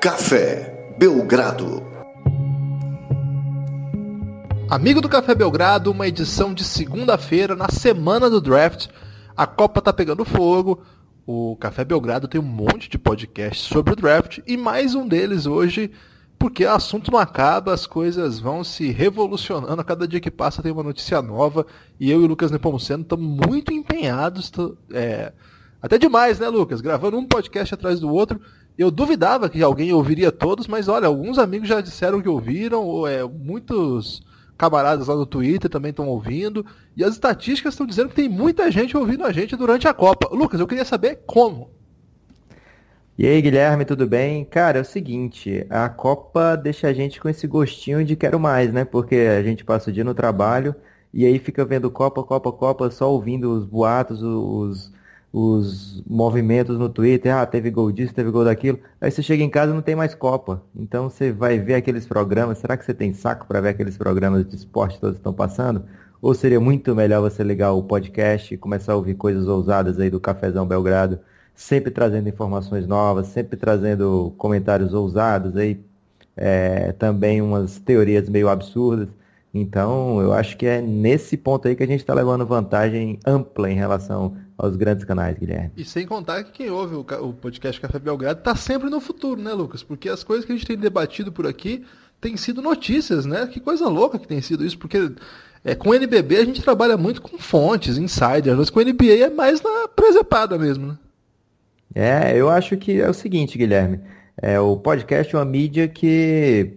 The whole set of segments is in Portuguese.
Café Belgrado. Amigo do Café Belgrado, uma edição de segunda-feira, na semana do draft. A Copa tá pegando fogo. O Café Belgrado tem um monte de podcasts sobre o draft e mais um deles hoje, porque o assunto não acaba, as coisas vão se revolucionando. A cada dia que passa tem uma notícia nova e eu e o Lucas Nepomuceno estamos muito empenhados. É, até demais, né, Lucas? Gravando um podcast atrás do outro. Eu duvidava que alguém ouviria todos, mas olha, alguns amigos já disseram que ouviram, ou é, muitos camaradas lá no Twitter também estão ouvindo. E as estatísticas estão dizendo que tem muita gente ouvindo a gente durante a Copa. Lucas, eu queria saber como. E aí, Guilherme, tudo bem? Cara, é o seguinte, a Copa deixa a gente com esse gostinho de quero mais, né? Porque a gente passa o dia no trabalho e aí fica vendo Copa, Copa, Copa, só ouvindo os boatos, os, os movimentos no Twitter, ah, teve gol disso, teve gol daquilo. Aí você chega em casa e não tem mais Copa. Então você vai ver aqueles programas. Será que você tem saco para ver aqueles programas de esporte todos estão passando? Ou seria muito melhor você ligar o podcast e começar a ouvir coisas ousadas aí do Cafezão Belgrado, sempre trazendo informações novas, sempre trazendo comentários ousados aí, é, também umas teorias meio absurdas. Então, eu acho que é nesse ponto aí que a gente está levando vantagem ampla em relação aos grandes canais, Guilherme. E sem contar que quem ouve o, o podcast Café Belgrado está sempre no futuro, né, Lucas? Porque as coisas que a gente tem debatido por aqui têm sido notícias, né? Que coisa louca que tem sido isso, porque é, com o NBB a gente trabalha muito com fontes, insiders, mas com o NBA é mais na presepada mesmo, né? É, eu acho que é o seguinte, Guilherme. É, o podcast é uma mídia que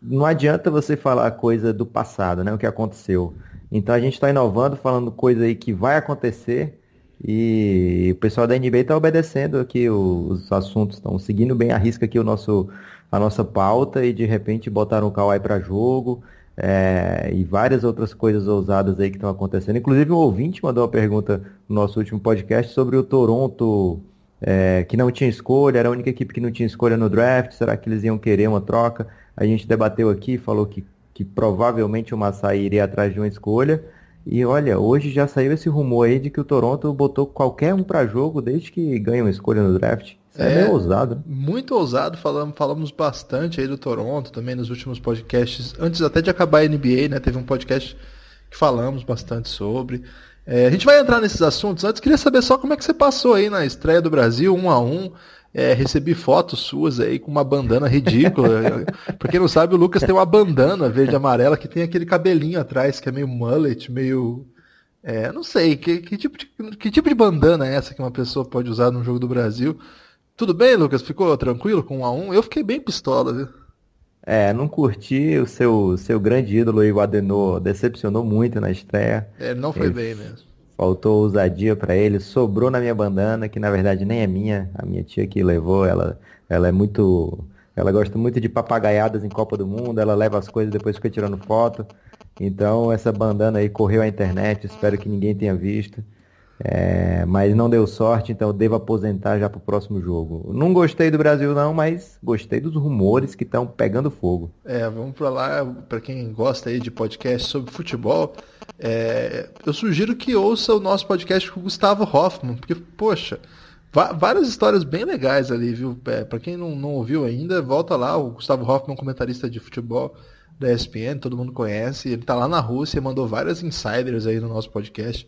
não adianta você falar coisa do passado, né? O que aconteceu. Então a gente está inovando, falando coisa aí que vai acontecer e o pessoal da NBA está obedecendo aqui os assuntos, estão seguindo bem a risca aqui o nosso, a nossa pauta e de repente botaram o Kawhi para jogo é, e várias outras coisas ousadas aí que estão acontecendo. Inclusive um ouvinte mandou uma pergunta no nosso último podcast sobre o Toronto é, que não tinha escolha, era a única equipe que não tinha escolha no draft, será que eles iam querer uma troca? A gente debateu aqui, falou que, que provavelmente o Masai iria atrás de uma escolha. E olha, hoje já saiu esse rumor aí de que o Toronto botou qualquer um para jogo desde que ganha uma escolha no draft. Isso é, é meio ousado. Né? Muito ousado, falamos, falamos bastante aí do Toronto também nos últimos podcasts, antes até de acabar a NBA, né? Teve um podcast que falamos bastante sobre. É, a gente vai entrar nesses assuntos. Antes, queria saber só como é que você passou aí na estreia do Brasil, um a um. É, recebi fotos suas aí com uma bandana ridícula. pra quem não sabe, o Lucas tem uma bandana verde e amarela que tem aquele cabelinho atrás que é meio mullet, meio. É, não sei, que, que, tipo de, que tipo de bandana é essa que uma pessoa pode usar num jogo do Brasil? Tudo bem, Lucas? Ficou tranquilo com um a um? Eu fiquei bem pistola, viu? É, não curti o seu, seu grande ídolo, o Adenor, decepcionou muito na estreia. É, não foi Ele bem mesmo. Faltou ousadia para ele, sobrou na minha bandana, que na verdade nem é minha, a minha tia que levou, ela, ela é muito. Ela gosta muito de papagaiadas em Copa do Mundo, ela leva as coisas depois fica tirando foto. Então essa bandana aí correu à internet, espero que ninguém tenha visto. É, mas não deu sorte, então devo aposentar já para o próximo jogo. Não gostei do Brasil não, mas gostei dos rumores que estão pegando fogo. É, vamos para lá, para quem gosta aí de podcast sobre futebol, é, eu sugiro que ouça o nosso podcast com o Gustavo Hoffman, porque, poxa, várias histórias bem legais ali, viu? É, para quem não, não ouviu ainda, volta lá, o Gustavo Hoffman, comentarista de futebol da ESPN, todo mundo conhece, ele está lá na Rússia, mandou várias insiders aí no nosso podcast.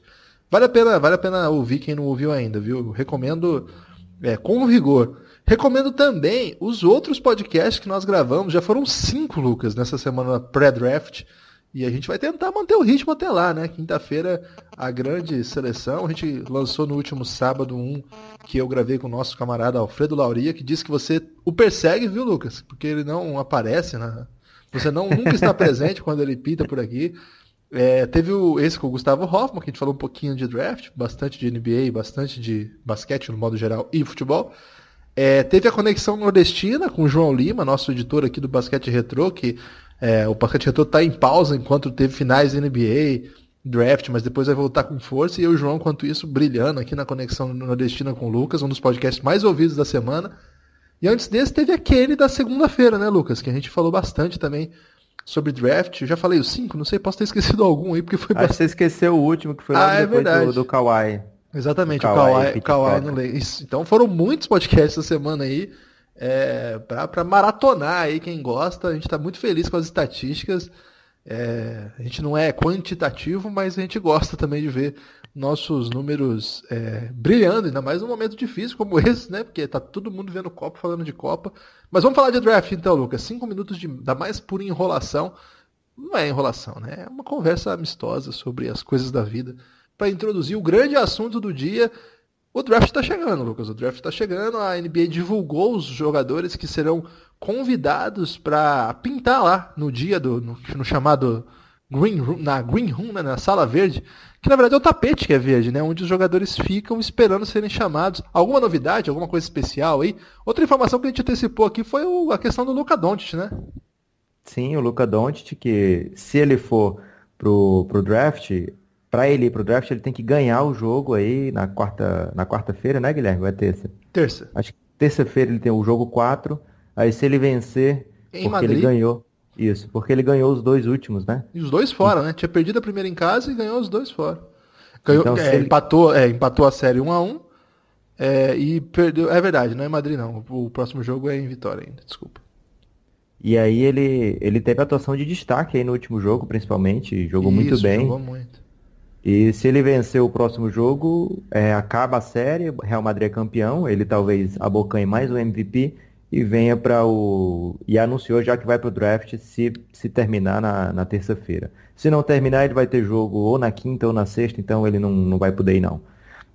Vale a pena, vale a pena ouvir quem não ouviu ainda, viu? recomendo é, com vigor. Recomendo também os outros podcasts que nós gravamos. Já foram cinco, Lucas, nessa semana pré-draft. E a gente vai tentar manter o ritmo até lá, né? Quinta-feira, a grande seleção. A gente lançou no último sábado um que eu gravei com o nosso camarada Alfredo Lauria, que disse que você o persegue, viu, Lucas? Porque ele não aparece, né? Você não nunca está presente quando ele pinta por aqui. É, teve o, esse com o Gustavo Hoffman, que a gente falou um pouquinho de draft, bastante de NBA, bastante de basquete no modo geral e futebol. É, teve a conexão nordestina com o João Lima, nosso editor aqui do Basquete Retro, que é, o Basquete Retro está em pausa enquanto teve finais NBA, draft, mas depois vai voltar com força. E eu o João, enquanto isso, brilhando aqui na conexão nordestina com o Lucas, um dos podcasts mais ouvidos da semana. E antes desse teve aquele da segunda-feira, né, Lucas? Que a gente falou bastante também sobre draft. Eu já falei os cinco, não sei, posso ter esquecido algum aí, porque foi. Que você esqueceu o último, que foi ah, é depois do, do Kawhi. Exatamente, o Kawhi, Kawhi, Kawhi no Então foram muitos podcasts essa semana aí. É, para maratonar aí quem gosta. A gente está muito feliz com as estatísticas. É, a gente não é quantitativo, mas a gente gosta também de ver nossos números é, brilhando, ainda mais num momento difícil como esse, né? Porque tá todo mundo vendo Copa, falando de Copa. Mas vamos falar de draft então, Lucas. Cinco minutos de, da mais pura enrolação. Não é enrolação, né? É uma conversa amistosa sobre as coisas da vida. Para introduzir o grande assunto do dia. O draft está chegando, Lucas. O draft está chegando. A NBA divulgou os jogadores que serão convidados para pintar lá no dia do no, no chamado Green Room, na Green Room, né, na sala verde, que na verdade é o tapete que é verde, né, onde os jogadores ficam esperando serem chamados. Alguma novidade, alguma coisa especial aí? Outra informação que a gente antecipou aqui foi o, a questão do Luca Doncic, né? Sim, o Luca Doncic, que se ele for pro, pro draft, para ele ir pro draft, ele tem que ganhar o jogo aí na quarta na quarta-feira, né, Guilherme? Vai terça? Terça. Acho que terça-feira ele tem o jogo 4, aí se ele vencer, em porque Madrid. ele ganhou isso, porque ele ganhou os dois últimos, né? E os dois fora, né? Tinha perdido a primeira em casa e ganhou os dois fora. Ganhou, então, é, ele... empatou, é, empatou a série 1 a 1 é, e perdeu. É verdade, não é em Madrid não. O próximo jogo é em Vitória ainda, desculpa. E aí ele, ele teve atuação de destaque aí no último jogo, principalmente. Jogou Isso, muito bem. Jogou muito. E se ele vencer o próximo jogo, é, acaba a série, Real Madrid é campeão, ele talvez abocanhe mais o MVP e venha para o. E anunciou já que vai para o draft se, se terminar na, na terça-feira. Se não terminar, ele vai ter jogo ou na quinta ou na sexta, então ele não, não vai poder ir não.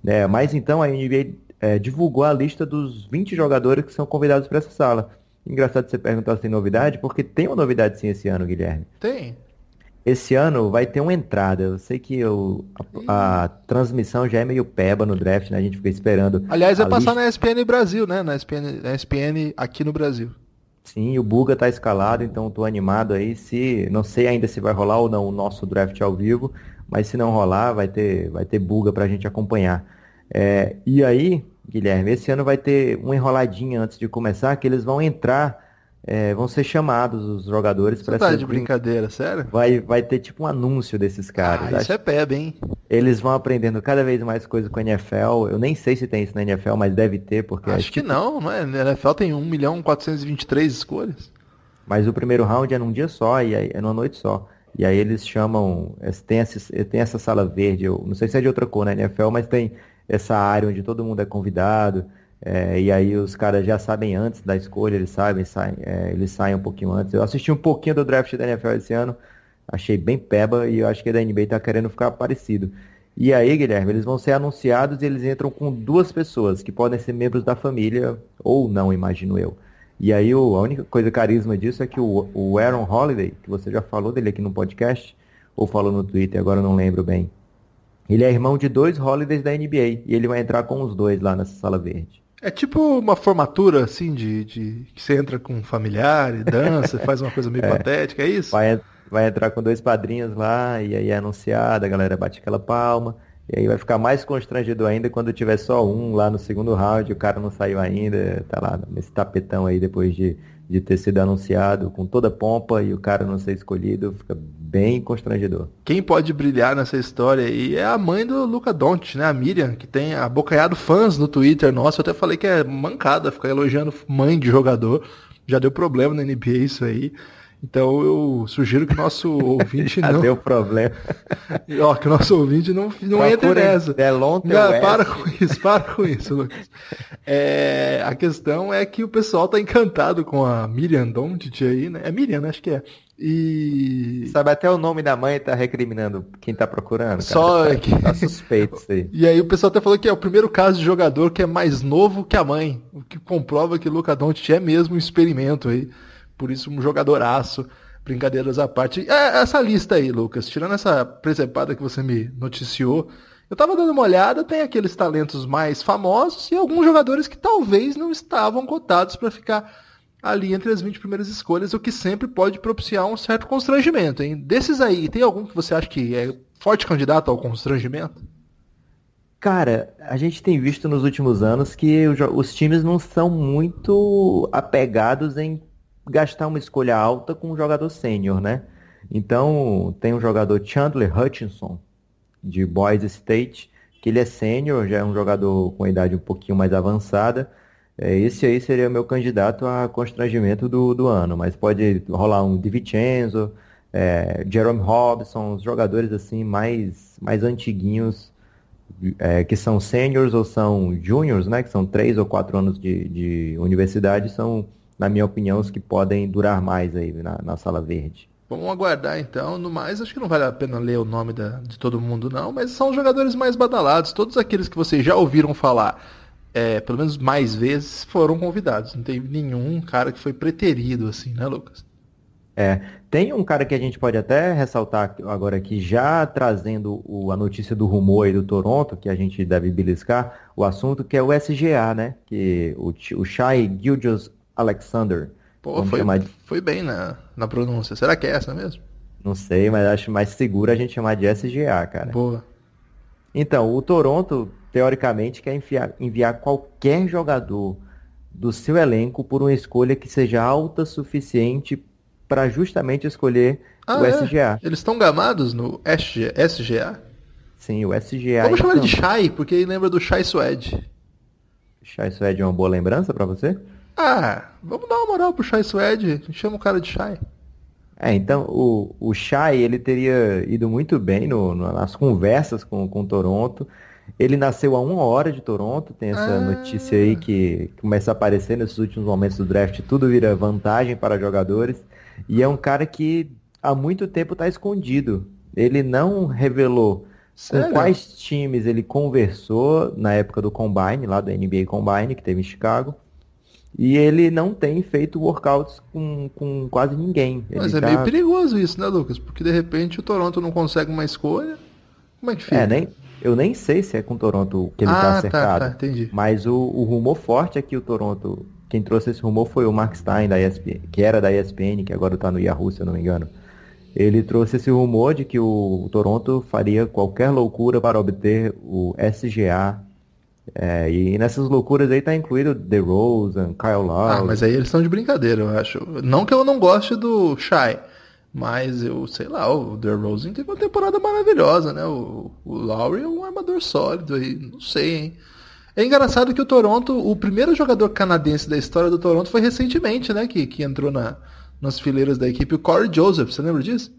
É, mas então a NBA é, divulgou a lista dos 20 jogadores que são convidados para essa sala. Engraçado você perguntar se tem novidade, porque tem uma novidade sim esse ano, Guilherme. Tem. Esse ano vai ter uma entrada. Eu sei que eu, a, a, transmissão já é meio peba no draft, né? A gente fica esperando. Aliás, vai passar lista... na ESPN Brasil, né? Na ESPN, na ESPN aqui no Brasil. Sim, o Buga tá escalado, então tô animado aí. Se não sei ainda se vai rolar ou não o nosso draft ao vivo, mas se não rolar, vai ter vai ter Buga pra gente acompanhar. É, e aí, Guilherme, esse ano vai ter uma enroladinha antes de começar, que eles vão entrar é, vão ser chamados os jogadores para tá de brincadeira, sério? Vai, vai ter tipo um anúncio desses caras. Ah, isso é peb, hein? Eles vão aprendendo cada vez mais coisas com a NFL. Eu nem sei se tem isso na NFL, mas deve ter, porque. Acho que, que não, não é? A NFL tem 1 milhão 423 escolhas. Mas o primeiro round é num dia só, e aí, é numa noite só. E aí eles chamam. Tem essa, tem essa sala verde, eu não sei se é de outra cor na NFL, mas tem essa área onde todo mundo é convidado. É, e aí os caras já sabem antes da escolha, eles sabem, saem, é, eles saem um pouquinho antes. Eu assisti um pouquinho do draft da NFL esse ano, achei bem peba e eu acho que a da NBA tá querendo ficar parecido. E aí, Guilherme, eles vão ser anunciados e eles entram com duas pessoas que podem ser membros da família ou não, imagino eu. E aí o, a única coisa carisma disso é que o, o Aaron Holiday, que você já falou dele aqui no podcast, ou falou no Twitter, agora eu não lembro bem. Ele é irmão de dois Holidays da NBA e ele vai entrar com os dois lá nessa sala verde. É tipo uma formatura, assim, de, de que você entra com um familiar e dança, faz uma coisa meio é. patética, é isso? Vai, vai entrar com dois padrinhos lá, e aí é anunciado, a galera bate aquela palma, e aí vai ficar mais constrangido ainda quando tiver só um lá no segundo round, o cara não saiu ainda, tá lá nesse tapetão aí depois de de ter sido anunciado com toda pompa e o cara não ser escolhido, fica bem constrangedor. Quem pode brilhar nessa história aí é a mãe do Luca Doncic, né? A Miriam, que tem abocanhado fãs no Twitter. Nossa, eu até falei que é mancada ficar elogiando mãe de jogador. Já deu problema na NBA isso aí. Então eu sugiro que o nosso ouvinte não. Deu problema. Ó, que o nosso ouvinte não, não entre nessa. Não, para com isso, para com isso, Lucas. É, a questão é que o pessoal tá encantado com a Miriam Doncic aí, né? É Miriam, né? Acho que é. E. Sabe até o nome da mãe tá recriminando quem tá procurando. Cara. Só tá, que... tá suspeito isso aí. E aí o pessoal até falou que é o primeiro caso de jogador que é mais novo que a mãe. O que comprova que o Luca Doncic é mesmo um experimento aí por isso um jogadoraço. Brincadeiras à parte. É, essa lista aí, Lucas, tirando essa presepada que você me noticiou, eu tava dando uma olhada, tem aqueles talentos mais famosos e alguns jogadores que talvez não estavam cotados para ficar ali entre as 20 primeiras escolhas, o que sempre pode propiciar um certo constrangimento. Hein? Desses aí, tem algum que você acha que é forte candidato ao constrangimento? Cara, a gente tem visto nos últimos anos que os times não são muito apegados em gastar uma escolha alta com um jogador sênior, né? Então, tem um jogador Chandler Hutchinson, de Boise State, que ele é sênior, já é um jogador com idade um pouquinho mais avançada, É, esse aí seria o meu candidato a constrangimento do, do ano, mas pode rolar um DiVincenzo, é, Jerome Robson, os jogadores assim mais, mais antiguinhos, é, que são seniors ou são juniors, né, que são três ou quatro anos de, de universidade, são, na minha opinião, os que podem durar mais aí na, na sala verde. Vamos aguardar então. No mais, acho que não vale a pena ler o nome da, de todo mundo, não, mas são os jogadores mais badalados. Todos aqueles que vocês já ouviram falar, é, pelo menos mais vezes, foram convidados. Não teve nenhum cara que foi preterido, assim, né, Lucas? É, tem um cara que a gente pode até ressaltar agora aqui, já trazendo o, a notícia do rumor aí do Toronto, que a gente deve beliscar o assunto, que é o SGA, né? Que o, o Shai Alexander. Pô, foi, de... foi bem na, na pronúncia. Será que é essa mesmo? Não sei, mas acho mais seguro a gente chamar de SGA, cara. Boa. Então, o Toronto, teoricamente, quer enviar, enviar qualquer jogador do seu elenco por uma escolha que seja alta suficiente para justamente escolher ah, o é? SGA. Eles estão gamados no SG, SGA? Sim, o SGA. Vamos chamar ele de Shai, porque ele lembra do Shai Suede. Shai Suede é uma boa lembrança para você? Ah, vamos dar uma moral pro Shai Suede. Chama o cara de Shai. É, então o, o Shai, ele teria ido muito bem no, no, nas conversas com, com Toronto. Ele nasceu a uma hora de Toronto, tem essa ah. notícia aí que começa a aparecer nesses últimos momentos do draft, tudo vira vantagem para jogadores. E é um cara que há muito tempo está escondido. Ele não revelou Sério? com quais times ele conversou na época do Combine, lá do NBA Combine, que teve em Chicago. E ele não tem feito workouts com, com quase ninguém. Mas ele é tá... meio perigoso isso, né, Lucas? Porque de repente o Toronto não consegue uma escolha. Como é que fica? É, nem, eu nem sei se é com o Toronto que ele está ah. Tá, tá, entendi. Mas o, o rumor forte é que o Toronto quem trouxe esse rumor foi o Mark Stein, da ESPN, que era da ESPN, que agora está no Yahoo, se eu não me engano. Ele trouxe esse rumor de que o Toronto faria qualquer loucura para obter o SGA. É, e nessas loucuras aí tá incluído The Rosen, Kyle Lowry. Ah, mas aí eles estão de brincadeira, eu acho. Não que eu não goste do Shai, mas eu sei lá, o The Rosen teve uma temporada maravilhosa, né? O, o Lowry é um armador sólido aí, não sei, hein? É engraçado que o Toronto, o primeiro jogador canadense da história do Toronto foi recentemente, né? Que, que entrou na, nas fileiras da equipe, o Corey Joseph, você lembra disso?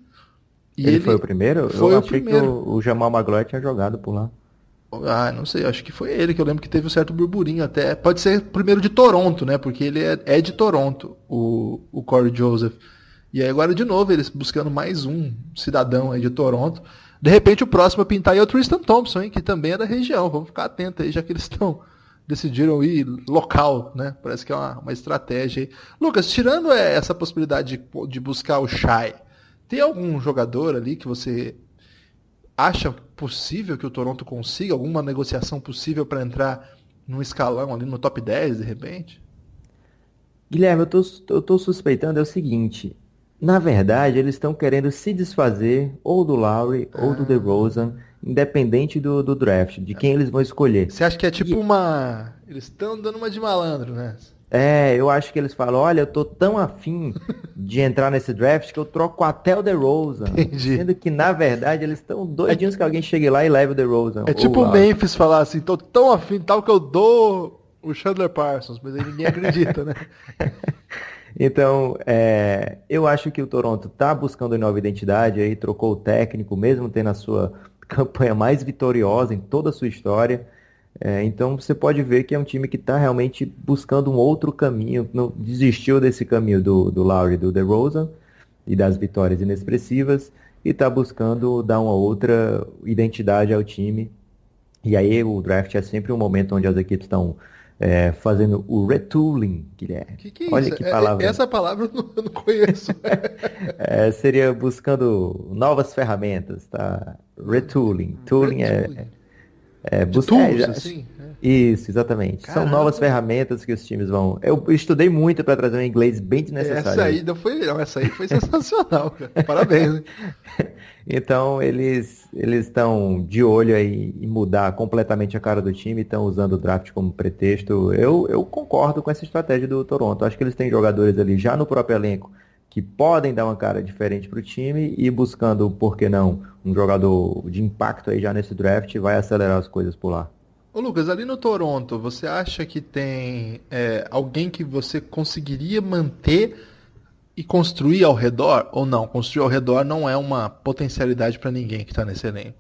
Ele, ele foi o primeiro? Foi eu o primeiro. que o, o Jamal Magloire tinha jogado por lá. Ah, não sei, acho que foi ele que eu lembro que teve um certo burburinho até. Pode ser primeiro de Toronto, né? Porque ele é, é de Toronto, o, o Corey Joseph. E aí agora de novo eles buscando mais um cidadão aí de Toronto. De repente o próximo a pintar é o Tristan Thompson, hein, que também é da região. Vamos ficar atento aí, já que eles estão decidiram ir local, né? Parece que é uma, uma estratégia. Aí. Lucas, tirando é, essa possibilidade de, de buscar o Shai, tem algum jogador ali que você acha possível que o Toronto consiga alguma negociação possível para entrar num escalão ali no top 10 de repente? Guilherme, eu tô, eu tô suspeitando é o seguinte, na verdade, eles estão querendo se desfazer ou do Lowry ah. ou do DeRozan, independente do, do draft, de quem eles vão escolher. Você acha que é tipo e... uma... Eles estão dando uma de malandro, né? É, eu acho que eles falam, olha, eu tô tão afim de entrar nesse draft que eu troco até o DeRozan. Entendi. Sendo que, na verdade, eles estão doidinhos é... que alguém chegue lá e leve o DeRozan. É tipo o Memphis falar assim, tô tão afim tal que eu dou o Chandler Parsons, mas aí ninguém acredita, né? Então, é, eu acho que o Toronto está buscando nova identidade, aí trocou o técnico, mesmo tendo a sua campanha mais vitoriosa em toda a sua história. É, então você pode ver que é um time que está realmente buscando um outro caminho, não desistiu desse caminho do, do Lowry e do DeRozan e das vitórias inexpressivas e está buscando dar uma outra identidade ao time. E aí o draft é sempre um momento onde as equipes estão é, fazendo o retooling, Guilherme. Que que é Olha isso? que é, palavra. Essa palavra eu não, eu não conheço. é, seria buscando novas ferramentas, tá? Retooling. Tooling é, é, buscar. Tools, assim? Isso, exatamente. Caramba. São novas ferramentas que os times vão. Eu estudei muito para trazer um inglês bem desnecessário. Essa aí não foi, não, essa aí foi sensacional, cara. Parabéns. Hein? então eles eles estão de olho aí em mudar completamente a cara do time, estão usando o draft como pretexto. Eu, eu concordo com essa estratégia do Toronto. Acho que eles têm jogadores ali já no próprio elenco que podem dar uma cara diferente para o time e buscando, por que não, um jogador de impacto aí já nesse draft vai acelerar as coisas por lá. Ô Lucas, ali no Toronto, você acha que tem é, alguém que você conseguiria manter e construir ao redor? Ou não? Construir ao redor não é uma potencialidade para ninguém que está nesse elenco.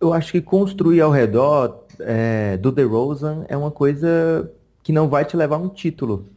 Eu acho que construir ao redor é, do DeRozan é uma coisa que não vai te levar a um título,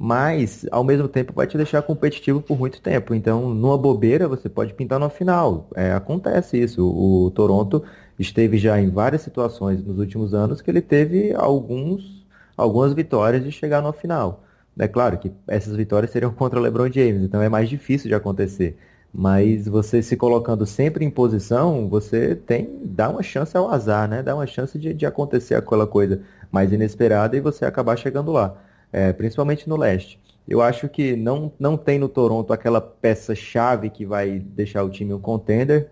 mas ao mesmo tempo vai te deixar competitivo por muito tempo. Então, numa bobeira, você pode pintar no final. É, acontece isso. O Toronto esteve já em várias situações nos últimos anos que ele teve alguns, algumas vitórias de chegar no final. É claro que essas vitórias seriam contra o LeBron James, então é mais difícil de acontecer. Mas você se colocando sempre em posição, você tem dá uma chance ao azar, né? Dá uma chance de, de acontecer aquela coisa mais inesperada e você acabar chegando lá, é, principalmente no leste. Eu acho que não, não tem no Toronto aquela peça-chave que vai deixar o time um contender,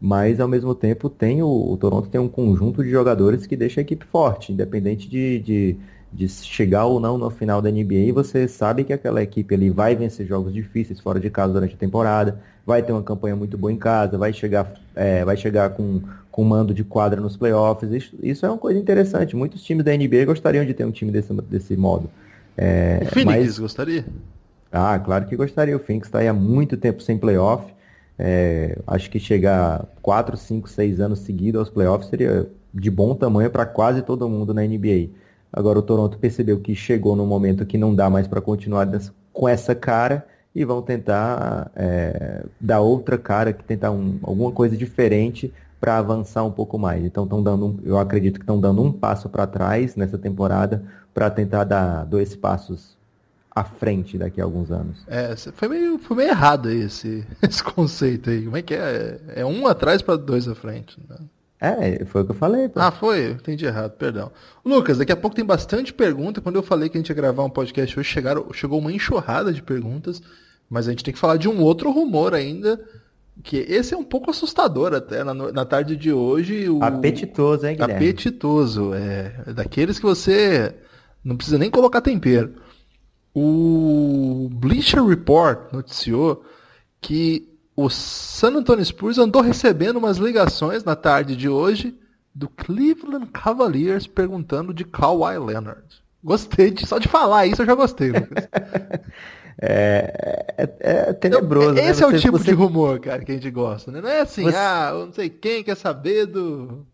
mas ao mesmo tempo tem o, o, Toronto tem um conjunto de jogadores que deixa a equipe forte, independente de, de, de, chegar ou não no final da NBA, você sabe que aquela equipe ali vai vencer jogos difíceis fora de casa durante a temporada, vai ter uma campanha muito boa em casa, vai chegar, é, vai chegar com, com mando de quadra nos playoffs. Isso, isso, é uma coisa interessante. Muitos times da NBA gostariam de ter um time desse, desse modo. É, o Phoenix mas... gostaria? Ah, claro que gostaria. O Phoenix está aí há muito tempo sem playoff. É, acho que chegar 4, 5, 6 anos seguidos aos playoffs seria de bom tamanho para quase todo mundo na NBA. Agora o Toronto percebeu que chegou no momento que não dá mais para continuar com essa cara e vão tentar é, dar outra cara, que tentar um, alguma coisa diferente para avançar um pouco mais. Então estão dando, eu acredito que estão dando um passo para trás nessa temporada para tentar dar dois passos à frente daqui a alguns anos. É, foi meio, foi meio errado esse, esse conceito aí. Como é que é? É um atrás para dois à frente. Né? É, foi o que eu falei. Pô. Ah, foi? Entendi errado, perdão. Lucas, daqui a pouco tem bastante pergunta. Quando eu falei que a gente ia gravar um podcast hoje, chegaram, chegou uma enxurrada de perguntas. Mas a gente tem que falar de um outro rumor ainda. Que esse é um pouco assustador até na, na tarde de hoje. O... Apetitoso, hein, Guilherme? Apetitoso, é. Daqueles que você não precisa nem colocar tempero. O Bleacher Report noticiou que o San Antonio Spurs andou recebendo umas ligações na tarde de hoje do Cleveland Cavaliers perguntando de Kawhi Leonard. Gostei de, só de falar isso, eu já gostei, Lucas. é, é, é, tenebroso. Então, esse né? é o tipo você... de rumor, cara, que a gente gosta, né? Não é assim, você... ah, eu não sei quem quer saber do.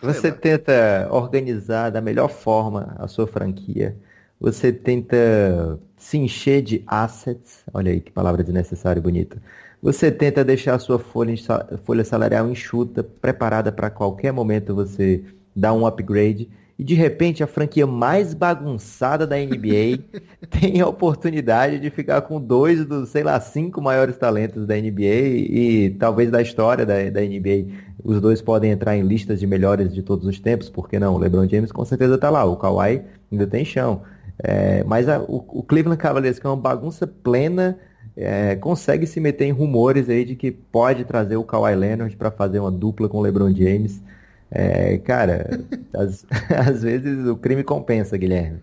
Sei você lá. tenta organizar da melhor forma a sua franquia você tenta se encher de assets, olha aí que palavra desnecessária e bonita. Você tenta deixar a sua folha, folha salarial enxuta, preparada para qualquer momento você dar um upgrade. E de repente a franquia mais bagunçada da NBA tem a oportunidade de ficar com dois dos, sei lá, cinco maiores talentos da NBA e talvez da história da, da NBA. Os dois podem entrar em listas de melhores de todos os tempos, porque não? O LeBron James com certeza está lá, o Kawhi ainda tem chão. É, mas a, o, o, Cleveland Cavaliers, que é uma bagunça plena, é, consegue se meter em rumores aí de que pode trazer o Kawhi Leonard para fazer uma dupla com o LeBron James. É, cara, às, vezes o crime compensa, Guilherme.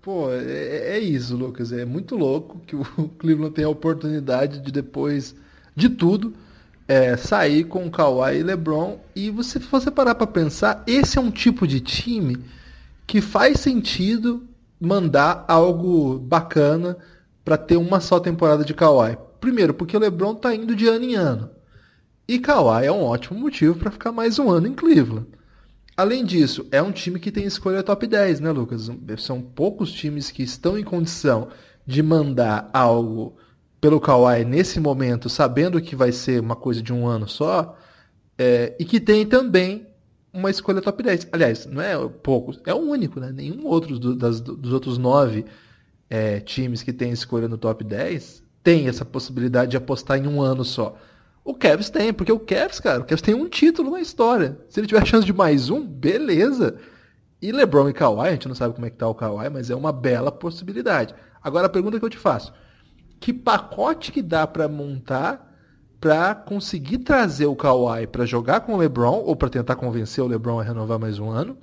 Pô, é, é, isso, Lucas. É muito louco que o Cleveland tem a oportunidade de depois de tudo é, sair com Kawhi e LeBron. E você, se você parar para pensar, esse é um tipo de time que faz sentido mandar algo bacana para ter uma só temporada de Kawhi. Primeiro, porque o LeBron tá indo de ano em ano. E Kawhi é um ótimo motivo para ficar mais um ano em Cleveland. Além disso, é um time que tem escolha top 10, né, Lucas? São poucos times que estão em condição de mandar algo pelo Kawhi nesse momento, sabendo que vai ser uma coisa de um ano só, é, e que tem também uma escolha top 10. Aliás, não é poucos, é o único, né? Nenhum outro do, das, dos outros nove é, times que tem escolha no top 10 tem essa possibilidade de apostar em um ano só. O Cavs tem, porque o Cavs, cara, o Cavs tem um título na história. Se ele tiver chance de mais um, beleza. E LeBron e Kawhi, a gente não sabe como é que tá o Kawhi, mas é uma bela possibilidade. Agora a pergunta que eu te faço: que pacote que dá para montar para conseguir trazer o Kawhi para jogar com o LeBron ou para tentar convencer o LeBron a renovar mais um ano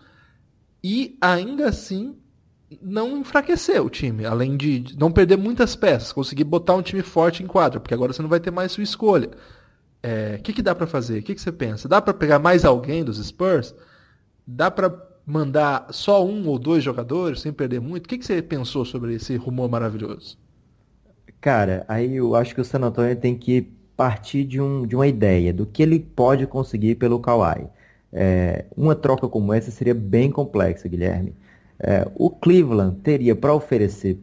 e ainda assim não enfraquecer o time, além de não perder muitas peças, conseguir botar um time forte em quadra, porque agora você não vai ter mais sua escolha. O é, que, que dá para fazer? O que, que você pensa? Dá para pegar mais alguém dos Spurs? dá para mandar só um ou dois jogadores sem perder muito? O que, que você pensou sobre esse rumor maravilhoso? Cara, aí eu acho que o San Antonio tem que partir de, um, de uma ideia do que ele pode conseguir pelo Kawhi. É, uma troca como essa seria bem complexa, Guilherme. É, o Cleveland teria para oferecer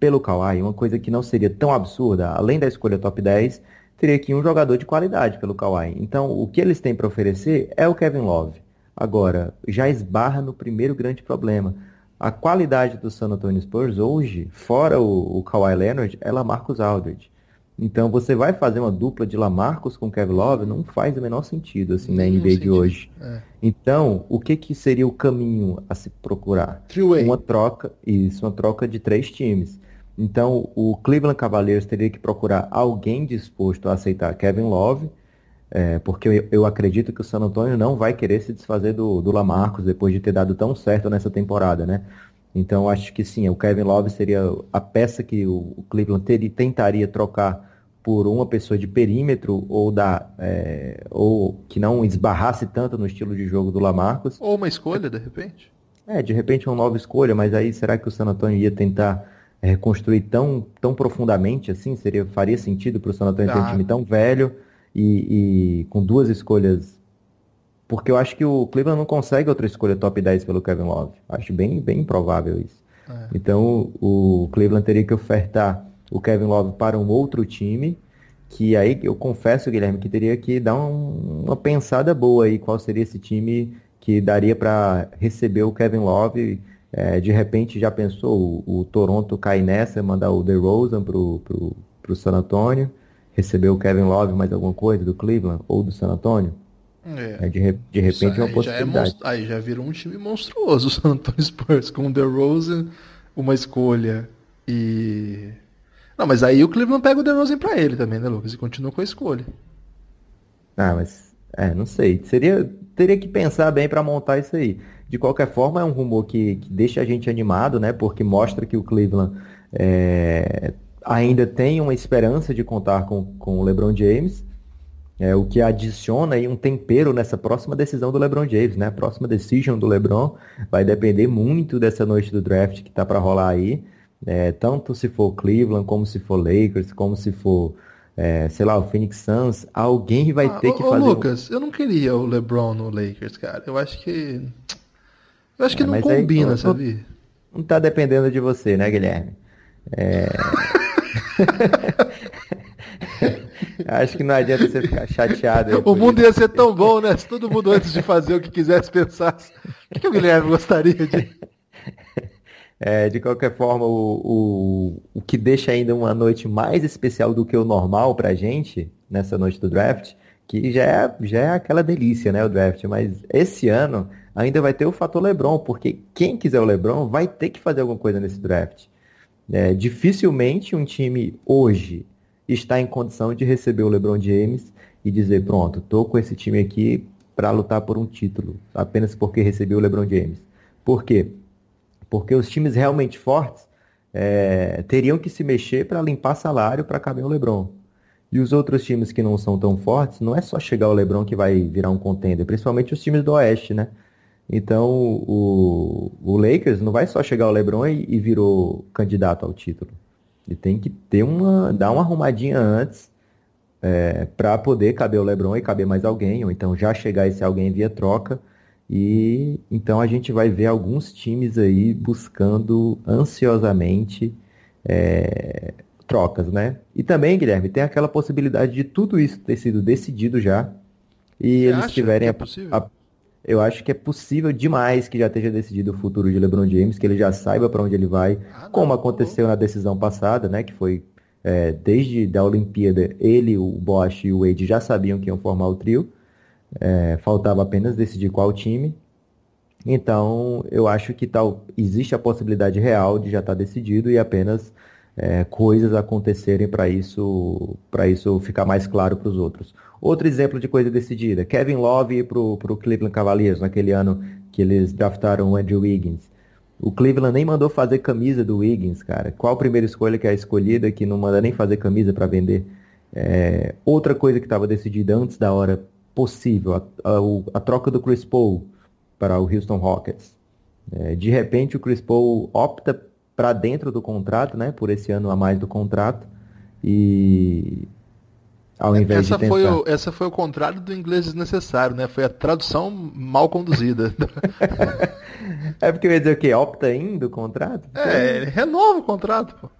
pelo Kawhi uma coisa que não seria tão absurda, além da escolha top 10, teria que um jogador de qualidade pelo Kawhi. Então, o que eles têm para oferecer é o Kevin Love. Agora, já esbarra no primeiro grande problema. A qualidade do San Antonio Spurs hoje, fora o, o Kawhi Leonard, é Lamarcus Aldridge. Então você vai fazer uma dupla de Lamarcus com Kevin Love, não faz o menor sentido assim na NBA de hoje. É. Então, o que, que seria o caminho a se procurar? Uma troca, isso, uma troca de três times. Então, o Cleveland Cavaliers teria que procurar alguém disposto a aceitar Kevin Love, é, porque eu, eu, acredito que o San Antonio não vai querer se desfazer do, do Lamarcus depois de ter dado tão certo nessa temporada, né? Então, acho que sim, o Kevin Love seria a peça que o, o Cleveland teria, tentaria trocar por uma pessoa de perímetro ou da é, ou que não esbarrasse tanto no estilo de jogo do Lamarcus. Ou uma escolha, de repente? É, de repente uma nova escolha, mas aí será que o San Antonio ia tentar é, reconstruir tão, tão profundamente assim? Seria, faria sentido para o San Antonio ah. ter um time tão velho e, e, com duas escolhas? Porque eu acho que o Cleveland não consegue outra escolha top 10 pelo Kevin Love. Acho bem, bem improvável isso. É. Então o Cleveland teria que ofertar o Kevin Love para um outro time, que aí eu confesso, Guilherme, que teria que dar um, uma pensada boa aí, qual seria esse time que daria para receber o Kevin Love. É, de repente já pensou o, o, Toronto cair nessa, mandar o DeRozan pro, pro, pro San Antonio, receber o Kevin Love mais alguma coisa do Cleveland ou do San Antonio? É. é de, de repente é uma possibilidade. Já é aí já virou um time monstruoso o San Antonio Spurs, com o DeRozan, uma escolha e não, mas aí o Cleveland pega o DeRozan pra ele também, né, Lucas? E continua com a escolha. Ah, mas. É, não sei. Seria, teria que pensar bem para montar isso aí. De qualquer forma, é um rumor que, que deixa a gente animado, né? Porque mostra que o Cleveland é, ainda tem uma esperança de contar com, com o LeBron James. É, o que adiciona aí um tempero nessa próxima decisão do LeBron James, né? A próxima decisão do LeBron vai depender muito dessa noite do draft que tá para rolar aí. É, tanto se for Cleveland, como se for Lakers, como se for, é, sei lá, o Phoenix Suns, alguém vai ah, ter que ô, fazer. Lucas, um... eu não queria o LeBron no Lakers, cara. Eu acho que. Eu acho que é, não combina, aí, sabe? Não tá dependendo de você, né, Guilherme? É... Acho que não adianta você ficar chateado. O mundo ia ser tão bom, né? Se todo mundo antes de fazer o que quisesse pensasse. O que, que o Guilherme gostaria de. É, de qualquer forma, o, o, o que deixa ainda uma noite mais especial do que o normal pra gente, nessa noite do draft, que já é, já é aquela delícia, né, o draft, mas esse ano ainda vai ter o fator LeBron, porque quem quiser o LeBron vai ter que fazer alguma coisa nesse draft. É, dificilmente um time hoje está em condição de receber o LeBron James e dizer, pronto, tô com esse time aqui para lutar por um título, apenas porque recebeu o LeBron James. Por quê? porque os times realmente fortes é, teriam que se mexer para limpar salário para caber o LeBron. E os outros times que não são tão fortes, não é só chegar o LeBron que vai virar um contender, principalmente os times do Oeste, né? Então o, o Lakers não vai só chegar o LeBron e, e virou candidato ao título. Ele tem que ter uma, dar uma arrumadinha antes é, para poder caber o LeBron e caber mais alguém, ou então já chegar esse alguém via troca e então a gente vai ver alguns times aí buscando ansiosamente é, trocas, né? E também, Guilherme, tem aquela possibilidade de tudo isso ter sido decidido já e Você eles tiverem é a, a, eu acho que é possível demais que já esteja decidido o futuro de LeBron James, que ele já saiba para onde ele vai, ah, como aconteceu na decisão passada, né? Que foi é, desde a Olimpíada, ele, o Bosch e o Wade já sabiam que iam formar o trio. É, faltava apenas decidir qual time. Então, eu acho que tal, existe a possibilidade real de já estar tá decidido e apenas é, coisas acontecerem para isso, isso ficar mais claro para os outros. Outro exemplo de coisa decidida, Kevin Love para o Cleveland Cavaliers, naquele ano que eles draftaram o Andrew Wiggins. O Cleveland nem mandou fazer camisa do Wiggins, cara. Qual a primeira escolha que é a escolhida que não manda nem fazer camisa para vender? É, outra coisa que estava decidida antes da hora possível. A, a, a, troca do Chris Paul. para o Houston Rockets. É, de repente o Chris Paul opta para dentro do contrato, né, por esse ano a mais do contrato, e ao invés essa de tentar... foi o, essa foi o contrário do inglês desnecessário, né? Foi a tradução mal conduzida. é porque eu ia dizer o quê? Opta in do contrato? É, ele renova o contrato, pô.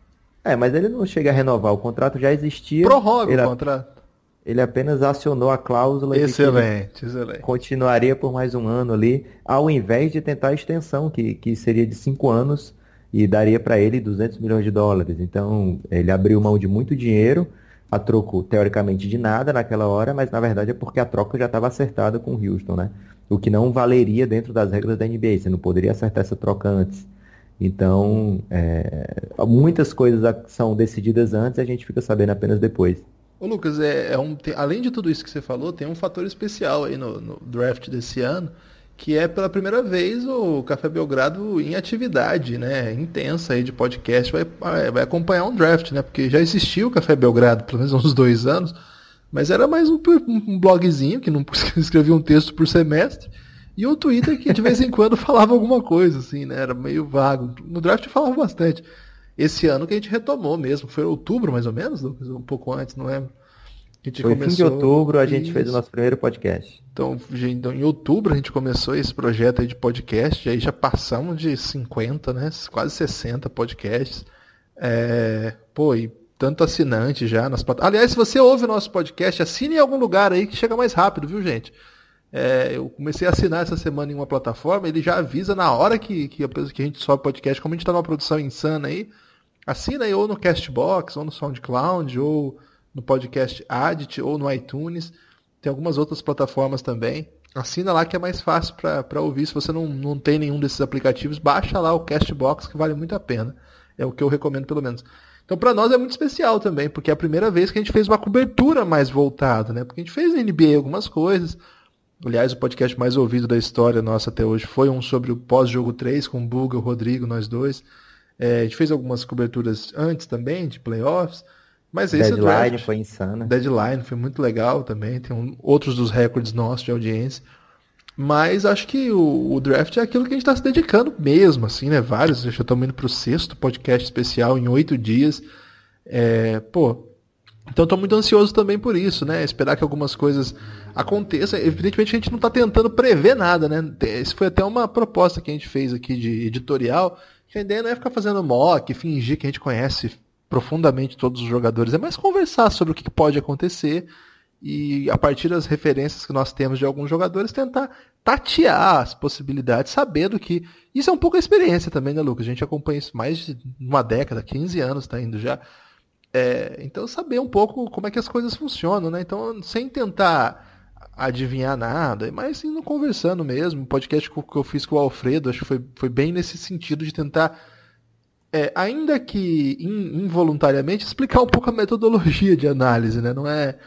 É, mas ele não chega a renovar, o contrato já existia. Prorroga ele, o contrato. Ele apenas acionou a cláusula excelente, excelente. continuaria por mais um ano ali, ao invés de tentar a extensão, que, que seria de cinco anos e daria para ele 200 milhões de dólares. Então, ele abriu mão de muito dinheiro, a troco, teoricamente, de nada naquela hora, mas na verdade é porque a troca já estava acertada com o Houston, né? O que não valeria dentro das regras da NBA, você não poderia acertar essa troca antes. Então, é, muitas coisas são decididas antes e a gente fica sabendo apenas depois. Ô Lucas, é, é um, tem, além de tudo isso que você falou, tem um fator especial aí no, no, draft desse ano, que é pela primeira vez o Café Belgrado em atividade, né, intensa aí de podcast, vai, vai acompanhar um draft, né, porque já existia o Café Belgrado, pelo menos uns dois anos, mas era mais um, um blogzinho que não escrevia um texto por semestre, e o Twitter que de vez em quando falava alguma coisa, assim, né? Era meio vago. No draft falava bastante. Esse ano que a gente retomou mesmo, foi outubro mais ou menos, um pouco antes, não lembro. A gente foi começou... fim de outubro, a gente Isso. fez o nosso primeiro podcast. Então, então, em outubro a gente começou esse projeto aí de podcast, aí já passamos de 50, né? Quase 60 podcasts. É... Pô, e tanto assinante já nas plataformas. Aliás, se você ouve o nosso podcast, assine em algum lugar aí que chega mais rápido, viu, gente? É, eu comecei a assinar essa semana em uma plataforma, ele já avisa na hora que, que, a, que a gente sobe podcast, como a gente está numa produção insana aí, assina aí ou no Castbox, ou no SoundCloud, ou no Podcast Addict, ou no iTunes. Tem algumas outras plataformas também. Assina lá que é mais fácil para ouvir. Se você não, não tem nenhum desses aplicativos, baixa lá o Castbox, que vale muito a pena. É o que eu recomendo, pelo menos. Então, para nós é muito especial também, porque é a primeira vez que a gente fez uma cobertura mais voltada, né? Porque a gente fez na NBA algumas coisas, Aliás, o podcast mais ouvido da história nossa até hoje foi um sobre o pós-jogo 3, com o Buga, o Rodrigo, nós dois. É, a gente fez algumas coberturas antes também, de playoffs. Mas esse Deadline draft, foi insano. Deadline foi muito legal também. Tem um, outros dos recordes nossos de audiência. Mas acho que o, o, draft é aquilo que a gente está se dedicando mesmo, assim, né? Vários, já estamos indo para o sexto podcast especial em oito dias. É, pô, então estou muito ansioso também por isso, né? Esperar que algumas coisas aconteçam. Evidentemente a gente não está tentando prever nada, né? Isso foi até uma proposta que a gente fez aqui de editorial. Que a ideia não é ficar fazendo mock, fingir que a gente conhece profundamente todos os jogadores. É mais conversar sobre o que pode acontecer e a partir das referências que nós temos de alguns jogadores tentar tatear as possibilidades, sabendo que isso é um pouco a experiência também, né, Lucas? A gente acompanha isso mais de uma década, 15 anos está indo já. É, então saber um pouco como é que as coisas funcionam, né? Então, sem tentar adivinhar nada, mas indo conversando mesmo. O podcast que eu fiz com o Alfredo, acho que foi, foi bem nesse sentido de tentar, é, ainda que in, involuntariamente, explicar um pouco a metodologia de análise, né? Não é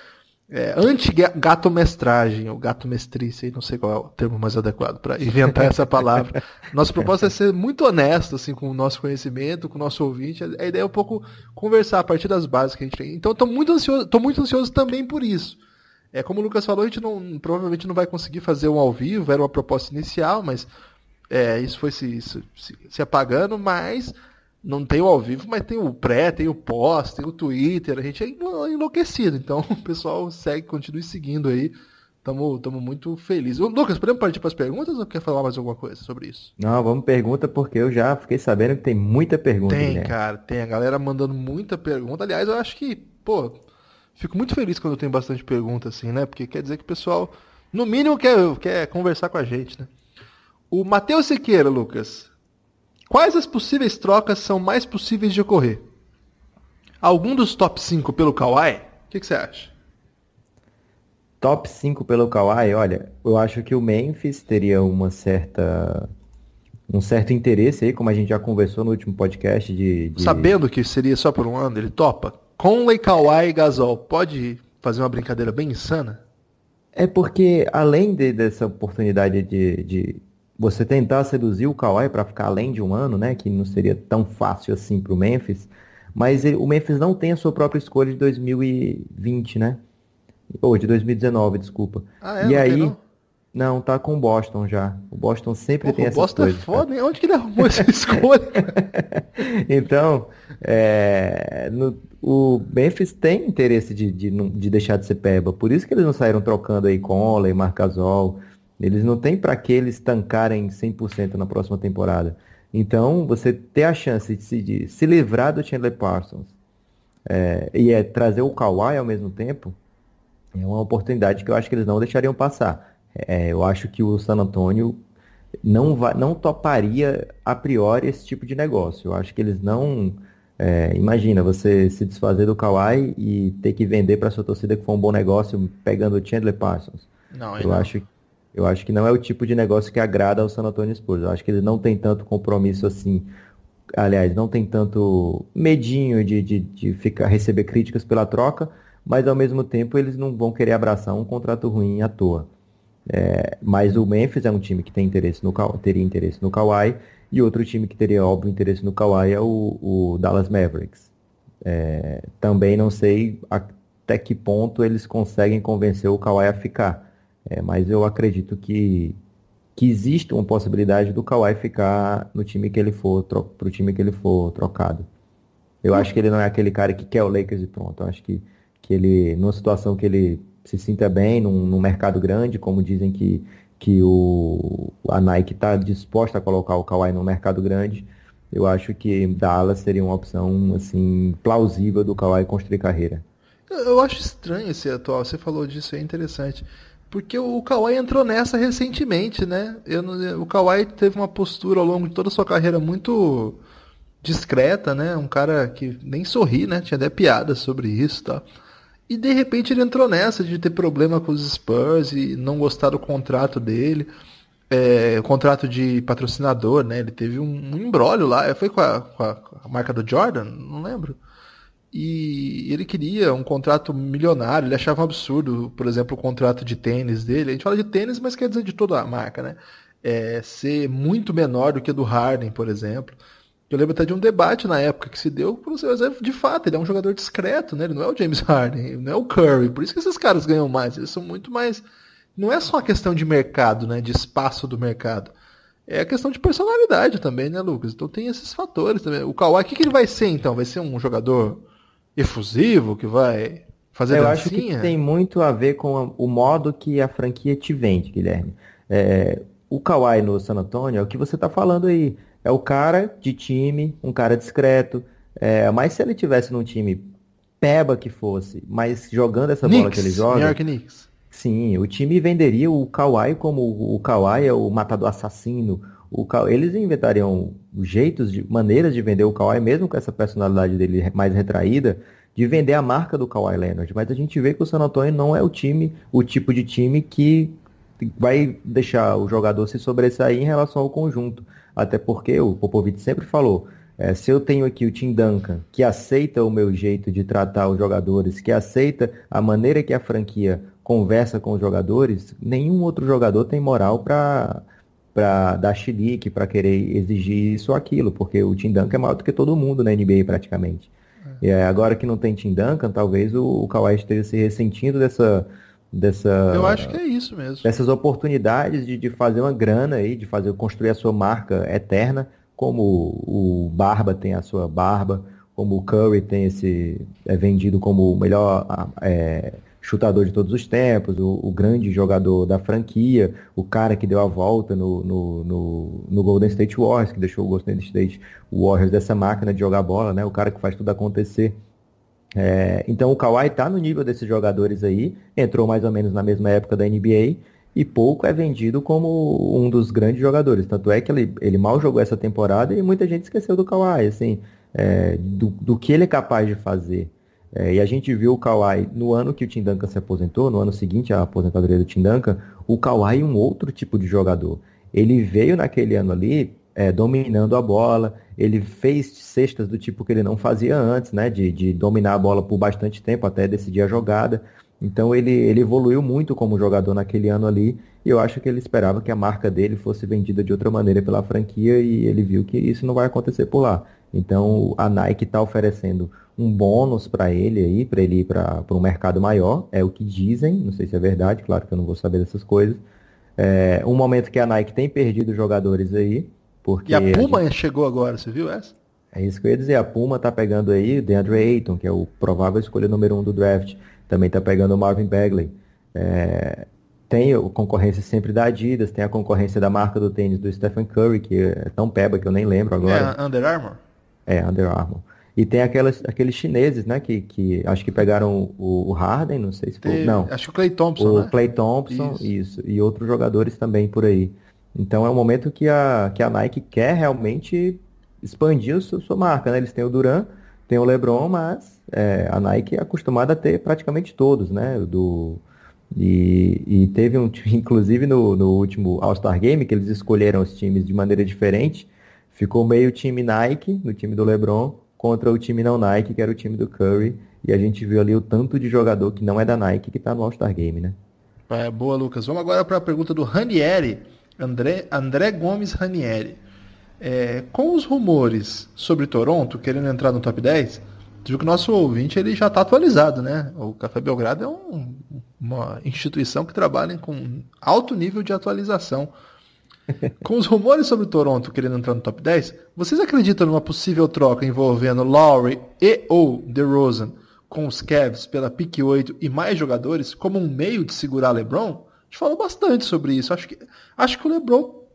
é, anti-gato-mestragem, ou gato-mestrice, não sei qual é o termo mais adequado para inventar essa palavra. Nossa proposta é ser muito honesto assim, com o nosso conhecimento, com o nosso ouvinte. A ideia é um pouco conversar a partir das bases que a gente tem. Então, estou muito, ansioso, muito ansioso também por isso. É, como o Lucas falou, a gente não, provavelmente não vai conseguir fazer um ao vivo, era uma proposta inicial, mas é, isso foi se, se, se apagando, mas não tem o ao vivo, mas tem o pré, tem o pós, tem o Twitter, a gente é enlouquecido. Então o pessoal segue, continue seguindo aí. Estamos muito felizes. Lucas, podemos partir para as perguntas ou quer falar mais alguma coisa sobre isso? Não, vamos pergunta, porque eu já fiquei sabendo que tem muita pergunta. Tem, né? cara, tem. A galera mandando muita pergunta. Aliás, eu acho que, pô, fico muito feliz quando tem bastante pergunta assim, né? Porque quer dizer que o pessoal, no mínimo, quer, quer conversar com a gente, né? O Matheus Siqueira, Lucas, Quais as possíveis trocas são mais possíveis de ocorrer? Algum dos top 5 pelo Kawhi? O que, que, você acha? Top 5 pelo Kawhi, olha, eu acho que o Memphis teria uma certa um certo interesse aí, como a gente já conversou no último podcast de, de... Sabendo que seria só por um ano, ele topa? Conley, Kawhi e Gasol, pode fazer uma brincadeira bem insana? É porque, além de, dessa oportunidade de, de você tentar seduzir o Kawhi para ficar além de um ano, né, que não seria tão fácil assim para o Memphis, mas ele, o Memphis não tem a sua própria escolha de 2020, né? Ou de 2019, desculpa. Ah, é? E não aí, Não, tá com o Boston já. O Boston sempre Porra, tem o essas Boston coisas. é foda, hein? Onde que ele arrumou essa escolha? então, é, no- o Memphis tem interesse de, de, não- de deixar de ser peba. Por isso que eles não saíram trocando aí Conley, Marcasol. Eles não têm para que eles tancarem 100% na próxima temporada. Então, você ter a chance de se, de se livrar do Chandler Parsons é, e é trazer o Kawhi ao mesmo tempo, é uma oportunidade que eu acho que eles não deixariam passar. É, eu acho que o San Antonio não, vai, não toparia a priori esse tipo de negócio. Eu acho que eles não. é, imagina você se desfazer do Kawhi e ter que vender para sua torcida que foi um bom negócio pegando o Chandler Parsons. Não, Eu não. acho, eu acho que não é o tipo de negócio que agrada ao San Antonio Spurs. Eu acho que eles não têm tanto compromisso assim. Aliás, não tem tanto medinho de, de, de ficar, receber críticas pela troca, mas ao mesmo tempo eles não vão querer abraçar um contrato ruim à toa. É, mas o Memphis é um time que tem interesse no, teria interesse no Kawhi, e outro time que teria óbvio interesse no Kawhi é o, o Dallas Mavericks. É, também não sei até que ponto eles conseguem convencer o Kawhi a ficar. É, mas eu acredito que, que existe uma possibilidade do Kawhi ficar no time que ele for pro time que ele for trocado. Eu acho que ele não é aquele cara que quer o Lakers e pronto. Eu acho que, que ele, numa situação que ele se sinta bem, num, num mercado grande, como dizem que, que o, a Nike está disposta a colocar o Kawhi no mercado grande, eu acho que Dallas seria uma opção assim plausível do Kawhi construir carreira. Eu acho estranho esse atual, você falou disso, é interessante. Porque o Kawhi entrou nessa recentemente, né? Não- o Kawhi teve uma postura ao longo de toda a sua carreira muito discreta, né? Um cara que nem sorri, né? Tinha até piadas sobre isso e tal. E de repente ele entrou nessa de ter problema com os Spurs e não gostar do contrato dele. É, o contrato de patrocinador, né? Ele teve um, um embrólio lá. Foi com a- com a marca do Jordan? Não lembro. E ele queria um contrato milionário, ele achava um absurdo, por exemplo, o contrato de tênis dele. A gente fala de tênis, mas quer dizer de toda a marca, né? É, ser muito menor do que o do Harden, por exemplo. Eu lembro até de um debate na época que se deu, por mas é, de fato, ele é um jogador discreto, né? Ele não é o James Harden, ele não é o Curry. Por isso que esses caras ganham mais. Eles são muito mais. Não é só uma questão de mercado, né? De espaço do mercado. É a questão de personalidade também, né, Lucas? Então tem esses fatores também. O Kawhi, o que, que ele vai ser então? Vai ser um jogador efusivo que vai fazer Eu acho que dancinha? tem muito a ver com a- o modo que a franquia te vende, Guilherme. É, o Kawhi no San Antonio é o que você está falando aí. É o cara de time, um cara discreto. É, mas se ele tivesse num time peba que fosse, mas jogando essa bola que ele Knicks, joga, New York Knicks. Sim, o time venderia o Kawhi como o Kawhi é o matador assassino. O eles inventariam jeitos, de, maneiras de vender o Kawhi, mesmo com essa personalidade dele mais retraída, de vender a marca do Kawhi Leonard. Mas a gente vê que o San Antonio não é o time, o tipo de time que vai deixar o jogador se sobressair em relação ao conjunto. Até porque o Popovich sempre falou, é, se eu tenho aqui o Tim Duncan, que aceita o meu jeito de tratar os jogadores, que aceita a maneira que a franquia conversa com os jogadores, nenhum outro jogador tem moral para para dar chilique, para querer exigir isso ou aquilo, porque o Tim Duncan é maior do que todo mundo na NBA praticamente. E é, agora que não tem Tim Duncan, talvez o, o Kawhi esteja se ressentindo dessa dessa Eu acho que é isso mesmo. dessas oportunidades de, de fazer uma grana aí, de fazer construir a sua marca eterna, como o Barba tem a sua barba, como o Curry tem esse é vendido como o melhor é, chutador de todos os tempos, o, o grande jogador da franquia, o cara que deu a volta no, no, no, no Golden State Warriors, que deixou o Golden State Warriors dessa máquina de jogar bola, né? O cara que faz tudo acontecer. É, então o Kawhi está no nível desses jogadores aí, entrou mais ou menos na mesma época da NBA e pouco é vendido como um dos grandes jogadores. Tanto é que ele, ele mal jogou essa temporada e muita gente esqueceu do Kawhi, assim, é, do, do que ele é capaz de fazer. É, e a gente viu o Kawhi no ano que o Tim Duncan se aposentou, no ano seguinte à aposentadoria do Tim Duncan, o Kawhi um outro tipo de jogador. Ele veio naquele ano ali é, dominando a bola, ele fez cestas do tipo que ele não fazia antes, né? De, de dominar a bola por bastante tempo até decidir a jogada. Então ele, ele evoluiu muito como jogador naquele ano ali, e eu acho que ele esperava que a marca dele fosse vendida de outra maneira pela franquia, e ele viu que isso não vai acontecer por lá. Então a Nike está oferecendo um bônus para ele aí, para ele ir para um mercado maior, é o que dizem, não sei se é verdade, claro que eu não vou saber dessas coisas, É, um momento que a Nike tem perdido jogadores aí. Porque e a Puma a gente... chegou agora, você viu essa? É isso que eu ia dizer, a Puma tá pegando aí o DeAndre Ayton, que é o provável escolha número um do draft. Também tá pegando o Marvin Bagley. É, tem a concorrência sempre da Adidas, tem a concorrência da marca do tênis do Stephen Curry, que é tão peba que eu nem lembro agora. É Under Armour? É, Under Armour. E tem aquelas, aqueles chineses, né, que, que acho que pegaram o, o Harden, não sei se foi. Não. Acho que o Clay Thompson. O né? Clay Thompson, isso. isso. E outros jogadores também por aí. Então é um momento que a, que a Nike quer realmente expandir a sua, sua marca, né? Eles têm o Duran, tem o LeBron, mas é, a Nike é acostumada a ter praticamente todos, né? Do, e, e teve um, inclusive no, no último All-Star Game, que eles escolheram os times de maneira diferente, ficou meio time Nike, no time do LeBron, contra o time não Nike, que era o time do Curry, e a gente viu ali o tanto de jogador que não é da Nike que está no All-Star Game, né? É, boa, Lucas. Vamos agora para a pergunta do Ranieri, André, André Gomes Ranieri. É, com os rumores sobre Toronto querendo entrar no top 10, viu que o nosso ouvinte ele já está atualizado, né? O Café Belgrado é um, uma instituição que trabalha com alto nível de atualização. Com os rumores sobre Toronto querendo entrar no top 10, vocês acreditam numa possível troca envolvendo Lowry e ou DeRozan com os Cavs pela pick 8 e mais jogadores como um meio de segurar LeBron? A gente falou bastante sobre isso. Acho que, acho que o LeBron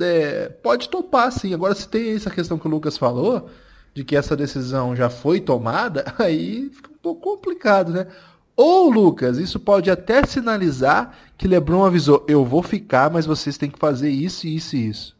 é, pode topar, sim. Agora, se tem essa questão que o Lucas falou, de que essa decisão já foi tomada, aí fica um pouco complicado, né? Ou, Lucas, isso pode até sinalizar que LeBron avisou: eu vou ficar, mas vocês têm que fazer isso, isso e isso.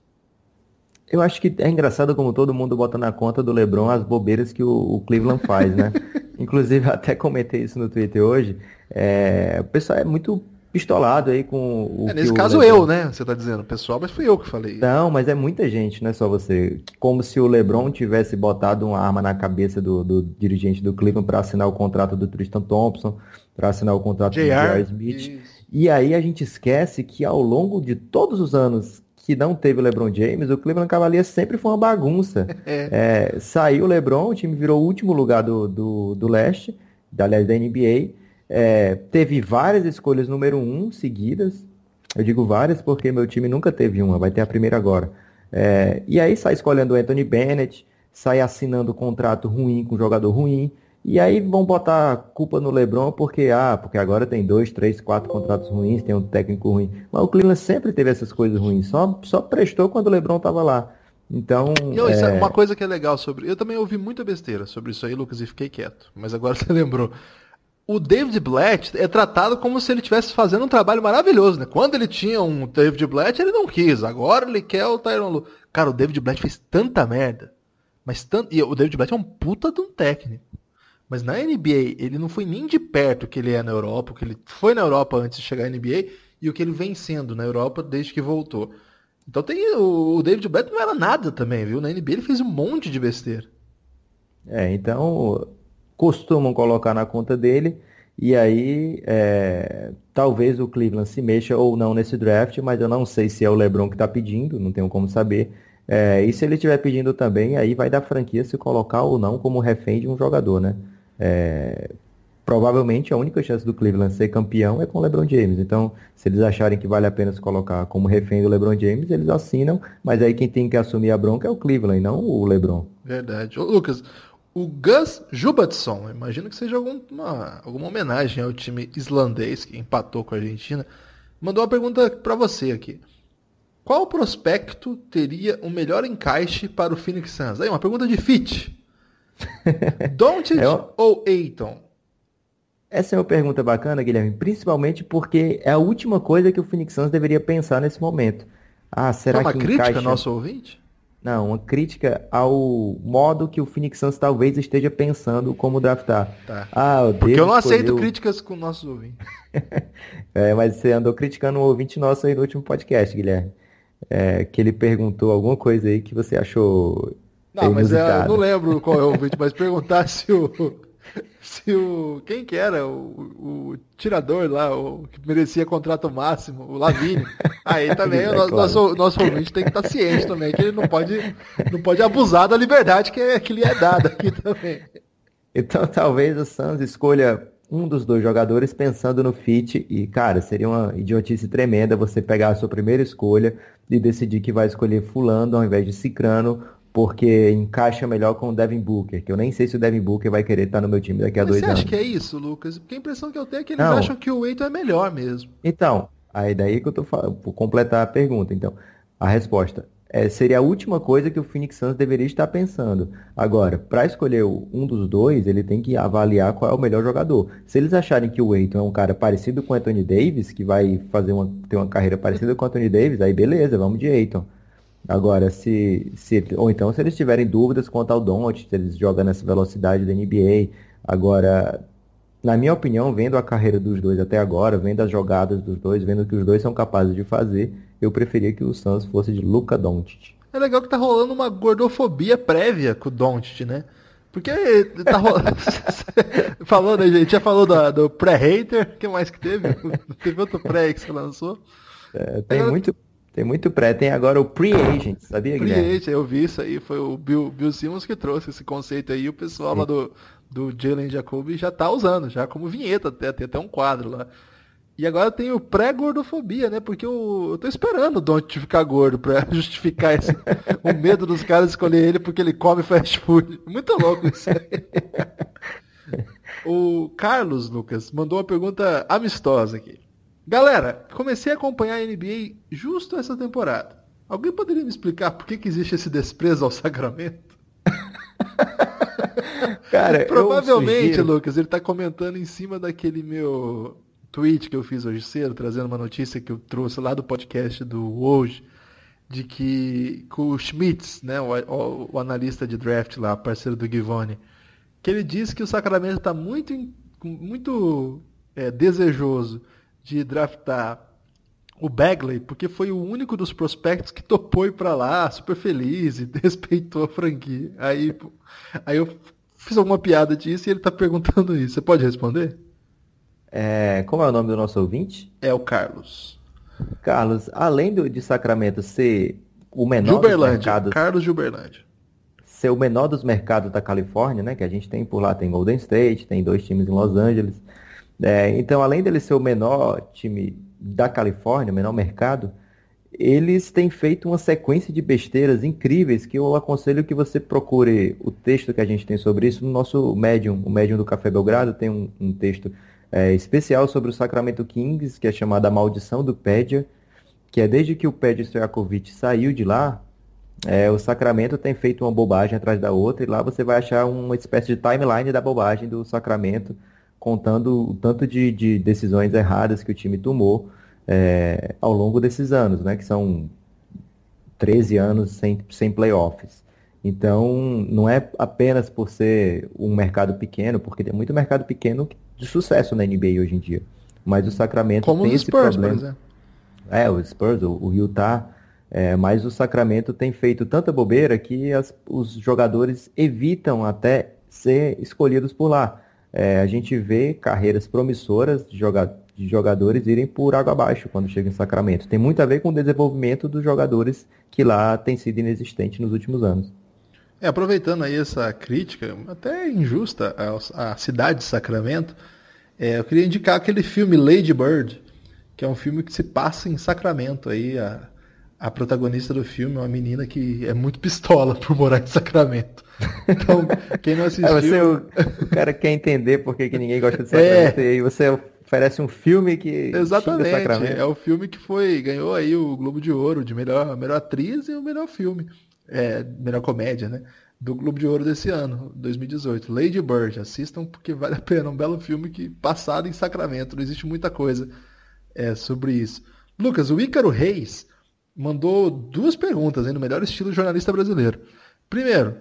Eu acho que é engraçado como todo mundo bota na conta do LeBron as bobeiras que o, o Cleveland faz, né? Inclusive, até comentei isso no Twitter hoje. É, o pessoal é muito pistolado aí com o. É, nesse caso LeBron... eu, né? Você tá dizendo, pessoal, mas fui eu que falei. Não, mas é muita gente, não é só você. Como se o LeBron tivesse botado uma arma na cabeça do, do dirigente do Cleveland para assinar o contrato do Tristan Thompson, para assinar o contrato do J.R. Smith. Isso. E aí a gente esquece que ao longo de todos os anos que não teve o LeBron James, o Cleveland Cavaliers sempre foi uma bagunça. é. É, saiu o LeBron, o time virou o último lugar do, do, do leste, aliás, da NBA. É, teve várias escolhas número um seguidas. Eu digo várias porque meu time nunca teve uma, vai ter a primeira agora. É, e aí sai escolhendo o Anthony Bennett, sai assinando contrato ruim com jogador ruim. E aí vão botar culpa no LeBron porque, ah, porque agora tem dois, três, quatro contratos ruins, tem um técnico ruim. Mas o Cleveland sempre teve essas coisas ruins, só, só prestou quando o LeBron estava lá. Então. Não, é... é... uma coisa que é legal sobre. Eu também ouvi muita besteira sobre isso aí, Lucas, e fiquei quieto. Mas agora você lembrou o David Blatt é tratado como se ele estivesse fazendo um trabalho maravilhoso, né? Quando ele tinha um David Blatt, ele não quis. Agora ele quer o Tyron Lu. Cara, o David Blatt fez tanta merda. Mas tanto... E o David Blatt é um puta de um técnico. Mas na NBA, ele não foi nem de perto que ele é na Europa, o que ele foi na Europa antes de chegar à NBA e o que ele vem sendo na Europa desde que voltou. Então tem o David Blatt não era nada também, viu? Na NBA ele fez um monte de besteira. É, então costumam colocar na conta dele. E aí, é, talvez o Cleveland se mexa ou não nesse draft, mas eu não sei se é o LeBron que está pedindo, não tenho como saber. É, e se ele estiver pedindo também, aí vai da franquia se colocar ou não como refém de um jogador, né? É, provavelmente a única chance do Cleveland ser campeão é com o LeBron James. Então, se eles acharem que vale a pena se colocar como refém do LeBron James, eles assinam, mas aí quem tem que assumir a bronca é o Cleveland, não o LeBron. Verdade. Ô, Lucas, o Gus Jubatson, imagino que seja alguma, alguma homenagem ao time islandês que empatou com a Argentina, mandou uma pergunta para você aqui. Qual prospecto teria o melhor encaixe para o Phoenix Suns? Aí, uma pergunta de fit. Doncic é ou Aiton? Essa é uma pergunta bacana, Guilherme, principalmente porque é a última coisa que o Phoenix Suns deveria pensar nesse momento. Ah, será é uma que crítica encaixa... nosso ouvinte? Não, uma crítica ao modo que o Phoenix Suns talvez esteja pensando como draftar. Tá. Ah, Porque eu não aceito críticas com nossos ouvintes. é, mas você andou criticando um ouvinte nosso aí no último podcast, Guilherme. É, que ele perguntou alguma coisa aí que você achou. Não, mas é, eu não lembro qual é o ouvinte, mas perguntar se o, se o. Quem que era? O, o tirador lá, o que merecia contrato máximo, o Lavigne. Aí também é, o nosso, nosso ouvinte tem que estar ciente também, que ele não pode, não pode abusar da liberdade que, é, que lhe é dada aqui também. Então talvez o Suns escolha um dos dois jogadores pensando no fit e, cara, seria uma idiotice tremenda você pegar a sua primeira escolha e decidir que vai escolher fulano ao invés de cicrano porque encaixa melhor com o Devin Booker, que eu nem sei se o Devin Booker vai querer estar no meu time daqui a Mas dois você anos. acha que é isso, Lucas? Porque a impressão que eu tenho é que eles Não. acham que o Eiton é melhor mesmo. Então, aí daí que eu tô falando, por completar a pergunta. Então, a resposta é, seria a última coisa que o Phoenix Suns deveria estar pensando. Agora, para escolher um dos dois, ele tem que avaliar qual é o melhor jogador. Se eles acharem que o Aiton é um cara parecido com o Anthony Davis, que vai fazer uma, ter uma carreira parecida com o Anthony Davis, aí beleza, vamos de Aiton. Agora, se, se ou então se eles tiverem dúvidas quanto ao Doncic, se eles jogam nessa velocidade da NBA, agora na minha opinião, vendo a carreira dos dois até agora, vendo as jogadas dos dois, vendo o que os dois são capazes de fazer, eu preferia que o Suns fosse de Luka Doncic. É legal que tá rolando uma gordofobia prévia com o Doncic, né? Porque tá rolando. Falando, a gente já falou do, do pré-hater, o que mais que teve? Teve outro pré que você lançou? É, tem Agora- muito, tem muito pré, tem agora o pre-agent, sabia, Guilherme? Free agent, eu vi isso aí, foi o Bill, Bill Simmons que trouxe esse conceito aí, o pessoal lá do, do Jalen Jacoby já tá usando, já como vinheta, até, tem até um quadro lá. E agora tem o pré-gordofobia, né? Porque eu, eu tô esperando o Don't ficar gordo pra justificar esse, o medo dos caras escolher ele porque ele come fast food. Muito louco isso aí. O Carlos Lucas mandou uma pergunta amistosa aqui. Galera, comecei a acompanhar a NBA justo essa temporada. Alguém poderia me explicar por que, que existe esse desprezo ao Sacramento? Cara, Provavelmente, sugiro- Lucas, ele tá comentando em cima daquele meu tweet que eu fiz hoje cedo, trazendo uma notícia que eu trouxe lá do podcast do hoje, de que o Schmitz, né, o, o- o analista de draft lá, parceiro do Givone, que ele disse que o Sacramento está muito, muito é, desejoso de draftar o Bagley, porque foi o único dos prospectos que topou ir pra lá, super feliz e respeitou a franquia. Aí, aí eu fiz alguma piada disso e ele tá perguntando isso. Você pode responder? É, como é o nome do nosso ouvinte? É o Carlos. Carlos, além do, de Sacramento ser o menor dos mercados, Carlos Gilberlândia. ser o menor dos mercados da Califórnia, né? Que a gente tem por lá, tem Golden State, tem dois times em Los Angeles. É, então, além dele ser o menor time da Califórnia, o menor mercado, eles têm feito uma sequência de besteiras incríveis que eu aconselho que você procure o texto que a gente tem sobre isso no nosso Medium. O Medium do Café Belgrado tem um, um texto é, especial sobre o Sacramento Kings, que é chamado A Maldição do Pédia, que é desde que o Pédia Stojakovic saiu de lá, é, o Sacramento tem feito uma bobagem atrás da outra, e lá você vai achar uma espécie de timeline da bobagem do Sacramento, contando o tanto de, de decisões erradas que o time tomou é, ao longo desses anos, né? Que são 13 anos sem, sem playoffs. Então, não é apenas por ser um mercado pequeno, porque tem muito mercado pequeno de sucesso na NBA hoje em dia. Mas o Sacramento Como tem os esse Spurs, por problema. É, o Spurs, o, o Utah, é, mas o Sacramento tem feito tanta bobeira que as- os jogadores evitam até ser escolhidos por lá. É, a gente vê carreiras promissoras de, joga- de jogadores irem por água abaixo quando chegam em Sacramento. Tem muito a ver com o desenvolvimento dos jogadores que lá tem sido inexistente nos últimos anos. É, aproveitando aí essa crítica, até injusta, à cidade de Sacramento, é, eu queria indicar aquele filme Lady Bird, que é um filme que se passa em Sacramento. Aí a, a protagonista do filme é uma menina que é muito pistola por morar em Sacramento. Então, quem não assistiu. É, você, o, o cara quer entender por que, que ninguém gosta de É. Sacramento, e aí você oferece um filme que Exatamente. Sacramento. É o filme que foi ganhou aí o Globo de Ouro de melhor, melhor atriz e o melhor filme. É, melhor comédia, né? Do Globo de Ouro desse ano, 2018. Lady Bird, assistam porque vale a pena. Um belo filme que passado em Sacramento. Não existe muita coisa é, sobre isso. Lucas, o Ícaro Reis mandou duas perguntas hein, no melhor estilo jornalista brasileiro. Primeiro,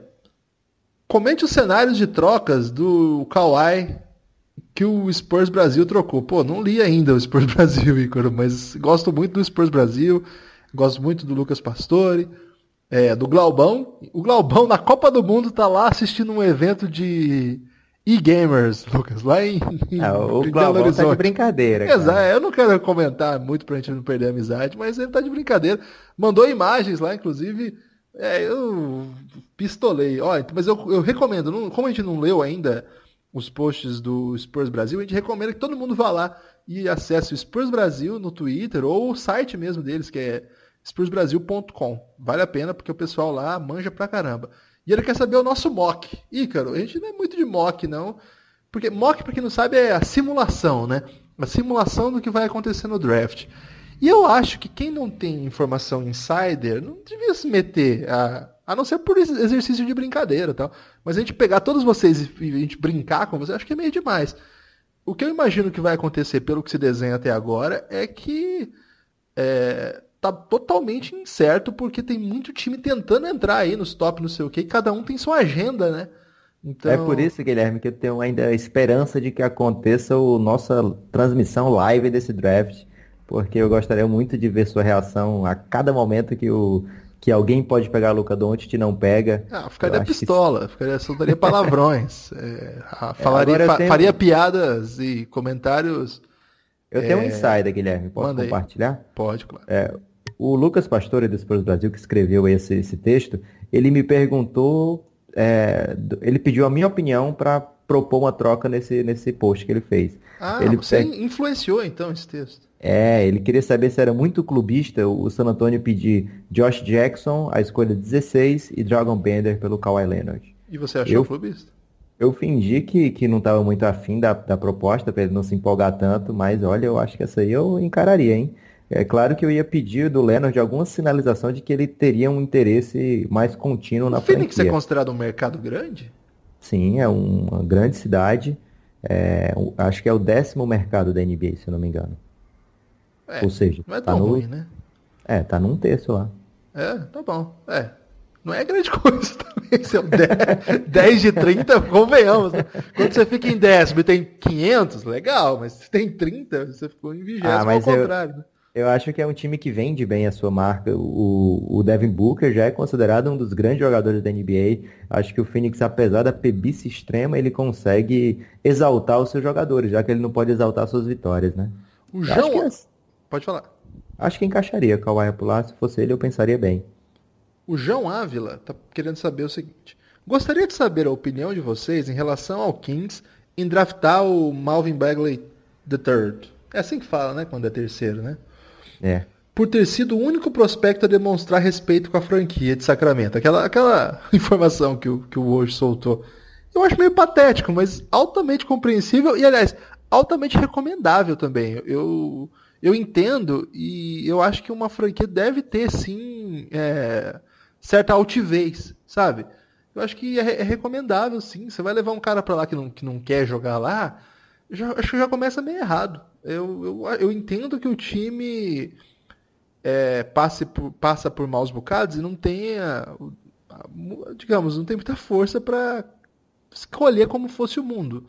comente os cenários de trocas do Kawhi que o Spurs Brasil trocou. Pô, não li ainda o Spurs Brasil, Ícaro, mas gosto muito do Spurs Brasil, gosto muito do Lucas Pastore, é, do Glaubão. O Glaubão na Copa do Mundo tá lá assistindo um evento de e-gamers, Lucas, lá em, Ah, o Glaubão tá de brincadeira. Exato, cara. eu não quero comentar muito pra gente não perder a amizade, mas ele tá de brincadeira. Mandou imagens lá, inclusive. É, eu pistolei. Ó, mas eu, eu recomendo, não- como a gente não leu ainda os posts do Spurs Brasil, a gente recomenda que todo mundo vá lá e acesse o Spurs Brasil no Twitter ou o site mesmo deles, que é spursbrasil.com. Vale a pena porque o pessoal lá manja pra caramba. E ele quer saber o nosso mock. Ícaro, a gente não é muito de mock, não. Porque mock, para quem não sabe, é a simulação, né? A simulação do que vai acontecer no draft. E eu acho que quem não tem informação insider não devia se meter a, a não ser por exercício de brincadeira tal. Mas a gente pegar todos vocês e a gente brincar com vocês, acho que é meio demais. O que eu imagino que vai acontecer, pelo que se desenha até agora, é que é, tá totalmente incerto, porque tem muito time tentando entrar aí nos top, não sei o que, e cada um tem sua agenda, né? Então... É por isso, Guilherme, que eu tenho ainda a esperança de que aconteça a nossa transmissão live desse draft, porque eu gostaria muito de ver sua reação a cada momento que o que alguém pode pegar a Luca Doncic e não pega. Ah, ficaria pistola, que... ficaria, soltaria palavrões, é, falaria, é, tenho... faria piadas e comentários. Eu tenho é... um insider, Guilherme, posso Manda compartilhar? Aí. Pode, claro. O Lucas Pastore do Spurs Brasil, que escreveu esse, esse texto, ele me perguntou, é, ele pediu a minha opinião para propor uma troca nesse, nesse post que ele fez. Ah, ele você influenciou então esse texto. É, ele queria saber se era muito clubista o San Antonio pedir Josh Jackson, a escolha 16, e Dragon Bender pelo Kawhi Leonard. E você achou eu, clubista? Eu fingi que, que não estava muito afim da, da proposta, para ele não se empolgar tanto, mas olha, eu acho que essa aí eu encararia, hein? É claro que eu ia pedir do Leonard alguma sinalização de que ele teria um interesse mais contínuo na o Phoenix franquia. é considerado um mercado grande? Sim, é uma grande cidade. É, acho que é o décimo mercado da NBA, se eu não me engano. É, Ou seja, não é tá tão no... ruim, né? É, tá num terço lá. É, tá bom. É. Não é grande coisa também. Se é 10, 10 de 30, convenhamos. Né? Quando você fica em décimo e tem 500, legal. Mas se tem 30, você ficou em vigésimo ah, mas ao contrário. Eu... Né? Eu acho que é um time que vende bem a sua marca. O, o Devin Booker já é considerado um dos grandes jogadores da NBA. Acho que o Phoenix, apesar da pebice extrema, ele consegue exaltar os seus jogadores, já que ele não pode exaltar suas vitórias, né? O João... É... Pode falar. Acho que encaixaria Kawhi pular. Se fosse ele, eu pensaria bem. O João Ávila está querendo saber o seguinte. Gostaria de saber a opinião de vocês em relação ao Kings em draftar o Malvin Bagley III. É assim que fala, né? Quando é terceiro, né? É. Por ter sido o único prospecto a demonstrar respeito com a franquia de Sacramento. Aquela, aquela informação que o, que o Woj soltou. Eu acho meio patético, mas altamente compreensível e, aliás, altamente recomendável também. Eu, eu entendo e eu acho que uma franquia deve ter sim é, certa altivez, sabe? Eu acho que é, é, recomendável sim. Você vai levar um cara para lá que não, que não quer jogar lá, já, acho que já começa meio errado. Eu, eu, eu entendo que o time é, passe por, passa por maus bocados e não tenha, digamos, não tem muita força para escolher como fosse o mundo.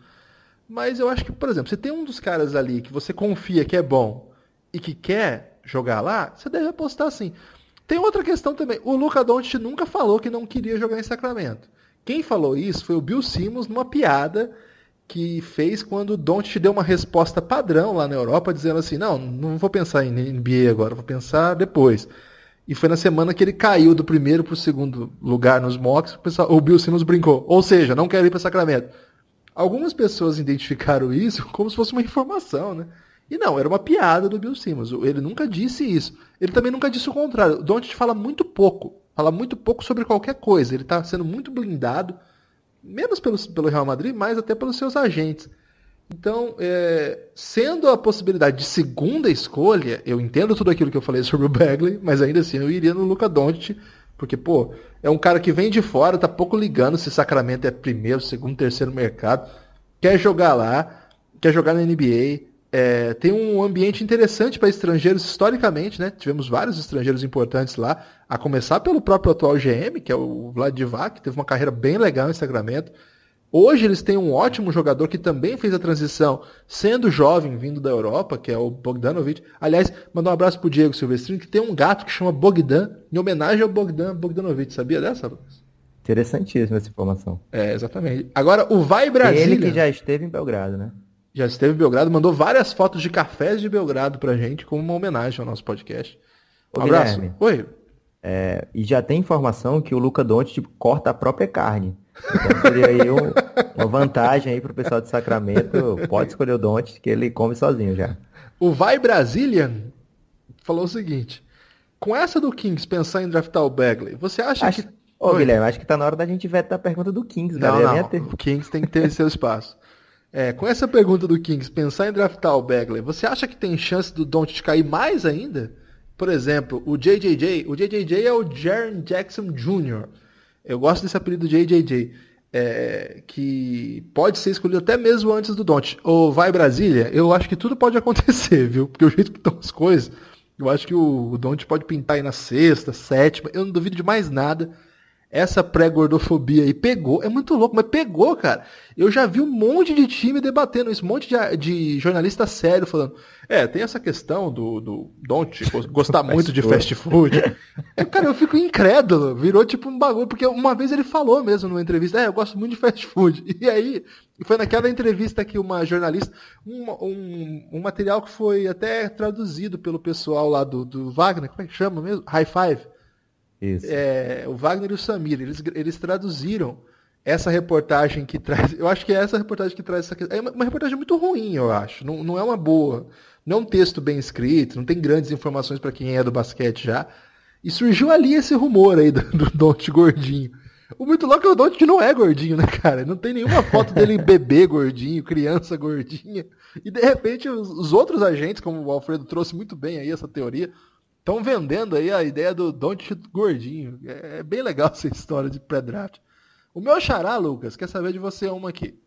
Mas eu acho que, por exemplo, você tem um dos caras ali que você confia que é bom e que quer jogar lá, você deve apostar sim. Tem outra questão também. O Luca Doncic nunca falou que não queria jogar em Sacramento. Quem falou isso foi o Bill Simmons numa piada que fez quando o Doncic deu uma resposta padrão lá na Europa, dizendo assim, não, não vou pensar em NBA agora, vou pensar depois. E foi na semana que ele caiu do primeiro para o segundo lugar nos mocks, o Bill Simmons brincou. Ou seja, não quero ir para Sacramento. Algumas pessoas identificaram isso como se fosse uma informação, né? E não, era uma piada do Bill Simmons. Ele nunca disse isso. Ele também nunca disse o contrário. O Doncic fala muito pouco. Fala muito pouco sobre qualquer coisa. Ele está sendo muito blindado, menos pelo, pelo Real Madrid, mais até pelos seus agentes. Então, é, sendo a possibilidade de segunda escolha, eu entendo tudo aquilo que eu falei sobre o Bagley, mas ainda assim eu iria no Luca Doncic, porque, pô, é um cara que vem de fora, tá pouco ligando se Sacramento é primeiro, segundo, terceiro mercado, quer jogar lá, quer jogar na NBA, é, tem um ambiente interessante para estrangeiros historicamente, né? Tivemos vários estrangeiros importantes lá, a começar pelo próprio atual GM, que é o Vlad Divac, que teve uma carreira bem legal em Sacramento. Hoje eles têm um ótimo jogador que também fez a transição, sendo jovem, vindo da Europa, que é o Bogdanovic. Aliás, mandar um abraço pro Diego Silvestrino, que tem um gato que chama Bogdan, em homenagem ao Bogdan Bogdanovic. Sabia dessa, Lucas? Interessantíssima essa informação. É, exatamente. Agora, o Vai Brasília... Ele que já esteve em Belgrado, né? já esteve em Belgrado, mandou várias fotos de cafés de Belgrado pra gente, como uma homenagem ao nosso podcast. Um Ô, abraço. Guilherme, Oi. É, e já tem informação que o Luca Doncic tipo, corta a própria carne. Então seria aí um, Uma vantagem aí pro pessoal de Sacramento, pode escolher o Don't, que ele come sozinho já. O Vai Brazilian falou o seguinte: com essa do Kings pensar em draftar o Bagley, você acha Acho... que. Ô, Oi. Guilherme, acho que tá na hora da gente vetar a pergunta do Kings, Não, cara. não. O Kings tem que ter seu espaço. É, com essa pergunta do Kings, pensar em draftar o Bagley, você acha que tem chance do Don't cair mais ainda? Por exemplo, o JJJ, o JJJ é o Jaron Jackson Jr. Eu gosto desse apelido JJJ, é, que pode ser escolhido até mesmo antes do Don't. Ou vai Brasília, eu acho que tudo pode acontecer, viu? Porque o jeito que estão as coisas, eu acho que o, o Don't pode pintar aí na sexta, sétima, eu não duvido de mais nada essa pré-gordofobia aí pegou. É muito louco, mas pegou, cara. Eu já vi um monte de time debatendo isso, um monte de, de jornalista sério falando. É, tem essa questão do, do Don't gostar muito de fast food. E, cara, eu fico incrédulo. Virou tipo um bagulho, porque uma vez ele falou mesmo numa entrevista, é, eu gosto muito de fast food. E aí, foi naquela entrevista que uma jornalista, um, um, um material que foi até traduzido pelo pessoal lá do, do Wagner, como é que chama mesmo? High Five. É, o Wagner e o Samir, eles, eles traduziram essa reportagem que traz. Eu acho que é essa reportagem que traz essa É uma, uma reportagem muito ruim, eu acho. Não, não é uma boa. Não é um texto bem escrito, não tem grandes informações para quem é do basquete já. E surgiu ali esse rumor aí do, do Don't gordinho. O muito louco é o Don't não é gordinho, né, cara? Não tem nenhuma foto dele bebê gordinho, criança gordinha. E de repente os, os outros agentes, como o Alfredo trouxe muito bem aí essa teoria, Estão vendendo aí a ideia do Don't gordinho. É, é, bem legal essa história de pré-draft. O meu xará, Lucas, quer saber de você uma aqui.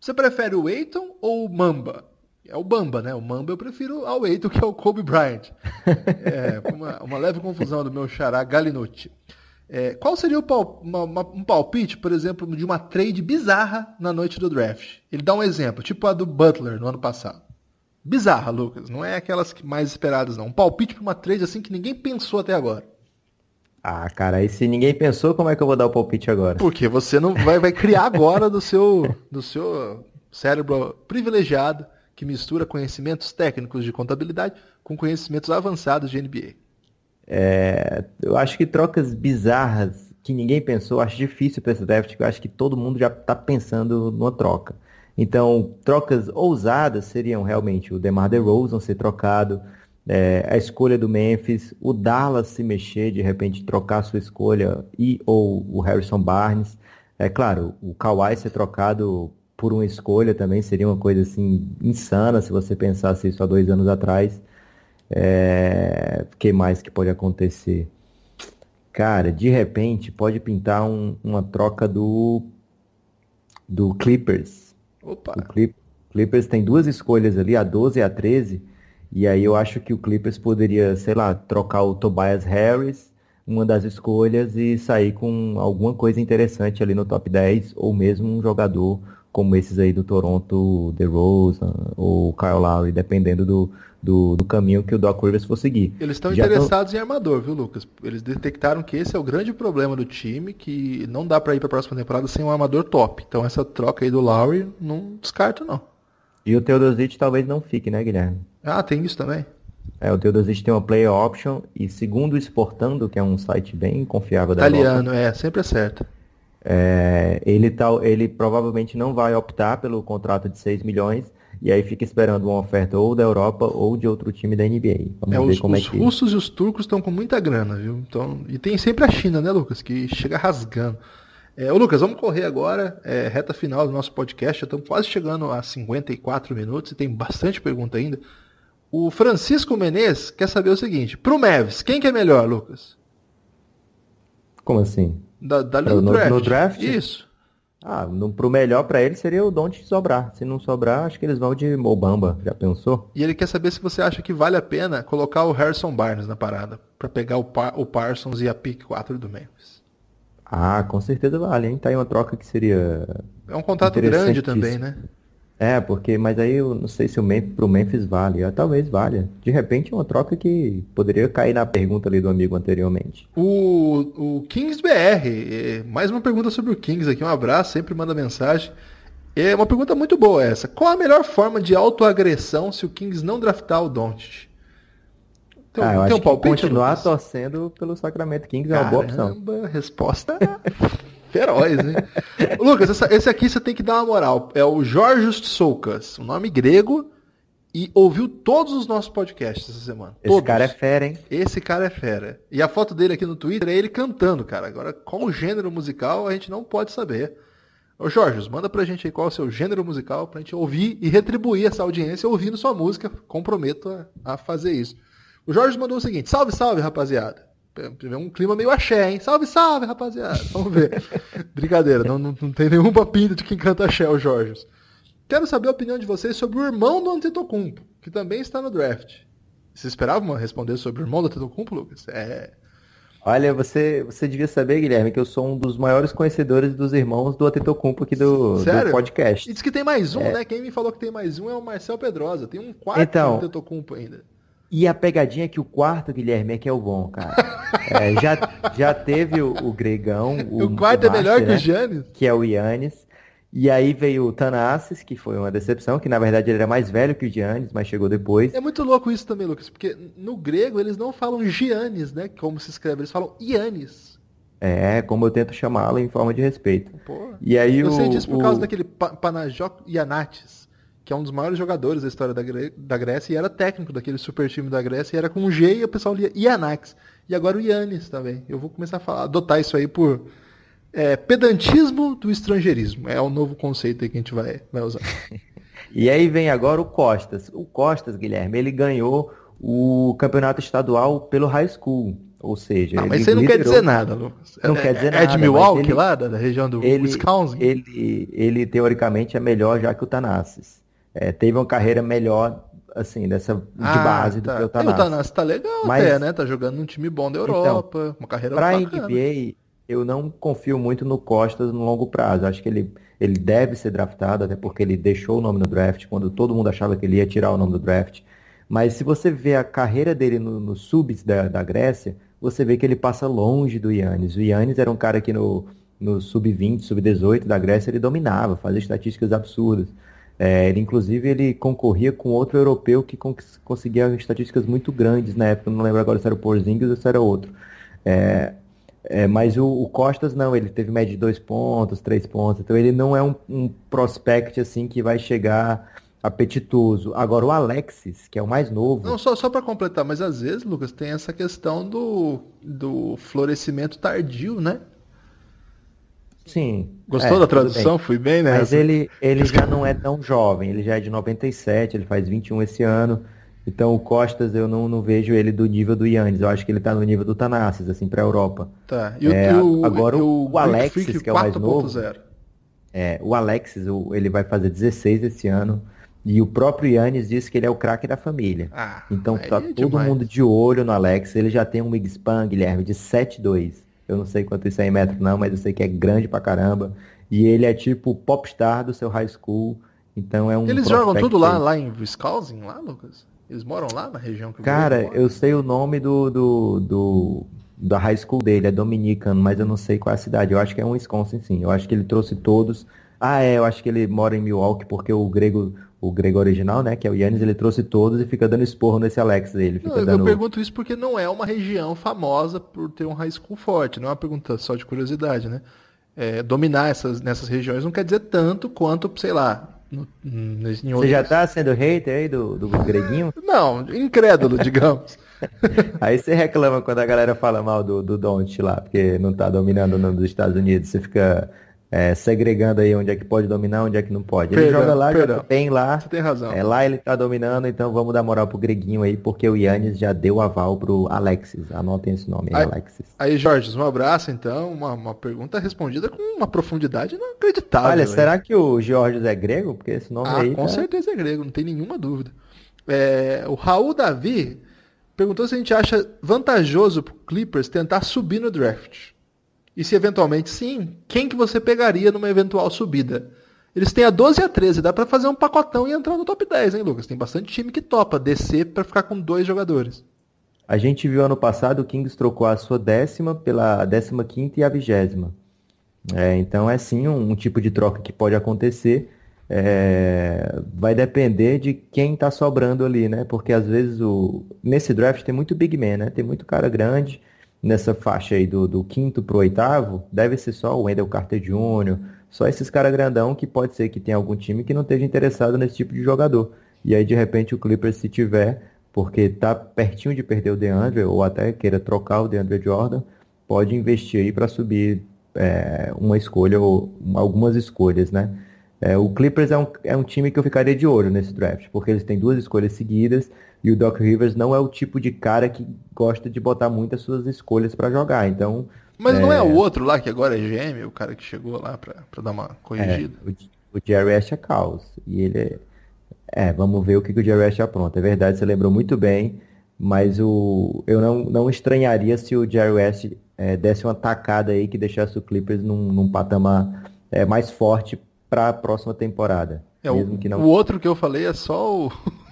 Você prefere o Eiton ou o Mamba? É o Bamba, né? O Mamba eu prefiro ao Eiton, que é o Kobe Bryant. É, uma, uma leve confusão do meu xará Galinucci. É, qual seria pal uma, uma, um palpite, por exemplo, de uma trade bizarra na noite do draft? Ele dá um exemplo, tipo a do Butler no ano passado bizarra, Lucas. Não é aquelas que mais esperadas, não. Um palpite para uma trade assim que ninguém pensou até agora. Ah, cara, e se ninguém pensou, como é que eu vou dar o palpite agora? Porque você não vai, vai criar agora do seu, do seu cérebro privilegiado que mistura conhecimentos técnicos de contabilidade com conhecimentos avançados de NBA. É, eu acho que trocas bizarras que ninguém pensou, acho difícil para esse draft, eu acho que todo mundo já está pensando numa troca. Então, trocas ousadas seriam realmente o DeMar DeRozan ser trocado, é, a escolha do Memphis, o Dallas se mexer, de repente trocar sua escolha e ou o Harrison Barnes. É claro, o Kawhi ser trocado por uma escolha também seria uma coisa assim insana se você pensasse isso há dois anos atrás. É... Que mais que pode acontecer? Cara, de repente pode pintar um, uma troca do do Clippers Opa. O Clip, Clippers tem duas escolhas ali, a 12 e a 13. E aí eu acho que o Clippers poderia, sei lá, trocar o Tobias Harris, uma das escolhas, e sair com alguma coisa interessante ali no top 10, ou mesmo um jogador como esses aí do Toronto, DeRozan ou Kyle Lowry, dependendo do, do, do, caminho que o Doc Rivers for seguir. Eles estão interessados tão... em armador, viu, Lucas? Eles detectaram que esse é o grande problema do time, que não dá para ir para a próxima temporada sem um armador top. Então essa troca aí do Lowry não descarto não. E o Teodosic talvez não fique, né, Guilherme? Ah, tem isso também. É, o Teodosic tem uma player option e segundo o Exportando, que é um site bem confiável da Italiano, Europa, é, sempre acerta. É, ele, tá, ele provavelmente não vai optar pelo contrato de 6 milhões e aí fica esperando uma oferta ou da Europa ou de outro time da NBA. Vamos é, ver os, como os é que... russos e os turcos estão com muita grana, viu? Então, e tem sempre a China, né, Lucas? Que chega rasgando. É, ô Lucas, vamos correr agora, é, reta final do nosso podcast. Já estamos quase chegando a 54 minutos e tem bastante pergunta ainda. O Francisco Menezes quer saber o seguinte: pro Mavs, quem que é melhor, Lucas? Como assim? Da, da no, draft. no draft? Isso. Ah, no, pro melhor para ele seria o Don't sobrar. Se não sobrar, acho que eles vão de Mobamba. Já pensou? E ele quer saber se você acha que vale a pena colocar o Harrison Barnes na parada. para pegar o, Par o Parsons e a pick 4 do Memphis. Ah, com certeza vale, hein? Tá aí uma troca que seria. É um contrato grande também, né? É, porque, mas aí eu não sei se o Memphis, pro Memphis vale. Ah, talvez valha. De repente é uma troca que poderia cair na pergunta ali do amigo anteriormente. O, o Kings BR, é, mais uma pergunta sobre o Kings aqui. Um abraço, sempre manda mensagem. É uma pergunta muito boa essa. Qual a melhor forma de autoagressão se o Kings não draftar o Doncic? Tem, ah, eu tem acho um palpite, continuar torcendo pelo Sacramento Kings é uma boa opção. resposta Feroz, hein? Lucas, essa, esse aqui você tem que dar uma moral. É o Jorge Soucas, um nome grego, e ouviu todos os nossos podcasts essa semana. Esse todos. cara é fera, hein? Esse cara é fera. E a foto dele aqui no Twitter é ele cantando, cara. Agora, qual o gênero musical a gente não pode saber. Ô Jorge, manda pra gente aí qual é o seu gênero musical pra gente ouvir e retribuir essa audiência ouvindo sua música. Comprometo a, a fazer isso. O Jorge mandou o seguinte: salve, salve, rapaziada. Um clima meio axé, hein? Salve, salve, rapaziada. Vamos ver. Brincadeira, não, não, não tem nenhuma pinta de quem canta axé, o Jorge. Quero saber a opinião de vocês sobre o irmão do Antetokounmpo, que também está no draft. Você esperava responder sobre o irmão do Antetokounmpo, Lucas? É... Olha, você, você devia saber, Guilherme, que eu sou um dos maiores conhecedores dos irmãos do Antetokounmpo aqui do, do podcast. E diz que tem mais um, é... né? Quem me falou que tem mais um é o Marcel Pedrosa. Tem um quarto então, do Antetokounmpo ainda. E a pegadinha é que o quarto, Guilherme, é que é o bom, cara. é, já, já teve o, o Gregão. O, o quarto o é melhor que o Giannis? Que é o Yannis. E aí veio o Tanassis, que foi uma decepção, que na verdade ele era mais velho que o Giannis, mas chegou depois. É muito louco isso também, Lucas, porque no grego eles não falam Giannis, né? Como se escreve, eles falam Ianis. É, como eu tento chamá-lo em forma de respeito. Pô, e aí eu o, sei disso por o... causa daquele Panajok Ianatis, que é um dos maiores jogadores da história da, Gre... da Grécia e era técnico daquele super time da Grécia, e era com G e o pessoal lia Ianax. E agora o Ianis também. Eu vou começar a falar, adotar isso aí por é, pedantismo do estrangeirismo. É o novo conceito aí que a gente vai, vai usar. e aí vem agora o Costas. O Costas, Guilherme, ele ganhou o campeonato estadual pelo high school. Ou seja, não, mas isso aí não quer dizer nada, Lucas. Não é, quer dizer é nada. É de Milwaukee ele, lá, da região do ele, Wisconsin? Ele, ele, teoricamente, é melhor já que o Tanassis. É, teve uma carreira melhor, assim, dessa, de ah, base tá. do que o Tanassis tá legal mas, até, né? Tá jogando num time bom da então, Europa, então, uma carreira pra bacana. NBA, eu não confio muito no Costas no longo prazo. Acho que ele, ele deve ser draftado, até porque ele deixou o nome no draft, quando todo mundo achava que ele ia tirar o nome do draft. Mas se você vê a carreira dele no, no subs da, da Grécia, você vê que ele passa longe do Yannis. O Yannis era um cara que no, no sub-20, sub-18 da Grécia ele dominava, fazia estatísticas absurdas. É, ele, inclusive, ele concorria com outro europeu que cons conseguia estatísticas muito grandes na época. Não lembro agora se era o Porzingis ou se era outro. É, é, mas o, o, Costas não, ele teve média de dois pontos, três pontos, então ele não é um, um prospect assim que vai chegar apetitoso. Agora o Alexis, que é o mais novo. Não, só, só para completar, mas às vezes, Lucas, tem essa questão do, do florescimento tardio, né? Sim. Gostou é, da tradução? Fui bem, né? Mas ele, ele já não é tão jovem, ele já é de 97, ele faz 21 esse ano. Então o Costas eu não, não vejo ele do nível do Yannis, eu acho que ele tá no nível do Tanassis, assim, pra Europa. Tá. E é, o, agora o, o Alexis, Freak, que é o mais novo. 0. É, o Alexis, o, ele vai fazer 16 esse ano. E o próprio Yannis disse que ele é o craque da família. Ah, então tá é todo mundo de olho no Alex. Ele já tem um wingspan, Guilherme, de 7'2". Eu não sei quanto isso é em metro não, mas eu sei que é grande pra caramba. E ele é tipo popstar do seu high school. Então é um. Eles jogam tudo lá, lá em Wisconsin, lá, Lucas? Eles moram lá na região que Cara, eu sei o nome do, do, do, da high school dele, é Dominican, mas eu não sei qual é a cidade. Eu acho que é um Wisconsin, sim. Eu acho que ele trouxe todos. Ah, é, eu acho que ele mora em Milwaukee porque o grego, o grego original, né, que é o Yannis, ele trouxe todos e fica dando esporro nesse Alex dele. Não, dando... Eu pergunto isso porque não é uma região famosa por ter um high school forte. Não é uma pergunta só de curiosidade, né? É, dominar essas, nessas regiões não quer dizer tanto quanto, sei lá, no, Você já tá sendo hater aí do, do greguinho? Não, incrédulo, digamos. aí você reclama quando a galera fala mal do, do Don't lá, porque não tá dominando nos Estados Unidos. Você fica é, segregando aí onde é que pode dominar, onde é que não pode. Ele perdão, joga lá, perdão. joga bem lá. Você tem razão. É, lá ele tá dominando, então vamos dar moral pro Greguinho aí, porque o Yannis já deu aval pro Alexis. Anotem esse nome aí, Alexis. Aí, Jorge, um abraço então. Uma, uma pergunta respondida com uma profundidade inacreditável. Olha, será que o Jorge é grego? Porque esse nome ah, aí. Com tá... certeza é grego, não tem nenhuma dúvida. É, o Raul Davi perguntou se a gente acha vantajoso pro Clippers tentar subir no draft. E se eventualmente sim, quem que você pegaria numa eventual subida? Eles têm a 12 e a 13, dá para fazer um pacotão e entrar no top 10, hein, Lucas? Tem bastante time que topa descer para ficar com dois jogadores. A gente viu ano passado o Kings trocou a sua décima pela décima quinta e a vigésima. É, então é sim um, um, tipo de troca que pode acontecer. É, vai depender de quem está sobrando ali, né? Porque às vezes o, nesse draft tem muito big man, né? Tem muito cara grande nessa faixa aí do, do quinto pro oitavo, deve ser só o Wendell Carter Jr., só esses caras grandão que pode ser que tenha algum time que não esteja interessado nesse tipo de jogador. E aí, de repente, o Clippers, se tiver, porque tá pertinho de perder o DeAndre, ou até queira trocar o DeAndre Jordan, pode investir aí para subir é, uma escolha ou algumas escolhas, né? É, o Clippers é um, é um time que eu ficaria de olho nesse draft, porque eles têm duas escolhas seguidas e o Doc Rivers não é o tipo de cara que gosta de botar muitas suas escolhas para jogar. Então. Mas é... não é o outro lá que agora é GM, o cara que chegou lá para dar uma corrigida? É, o, o Jerry Ash é caos. E ele é. É, vamos ver o que, que o Jerry Ash apronta. É verdade, você lembrou muito bem, mas o, eu não, não estranharia se o Jerry Ash é, desse uma tacada aí que deixasse o Clippers num, num patamar é, mais forte para a próxima temporada. É, o, não... o outro que eu falei é só o,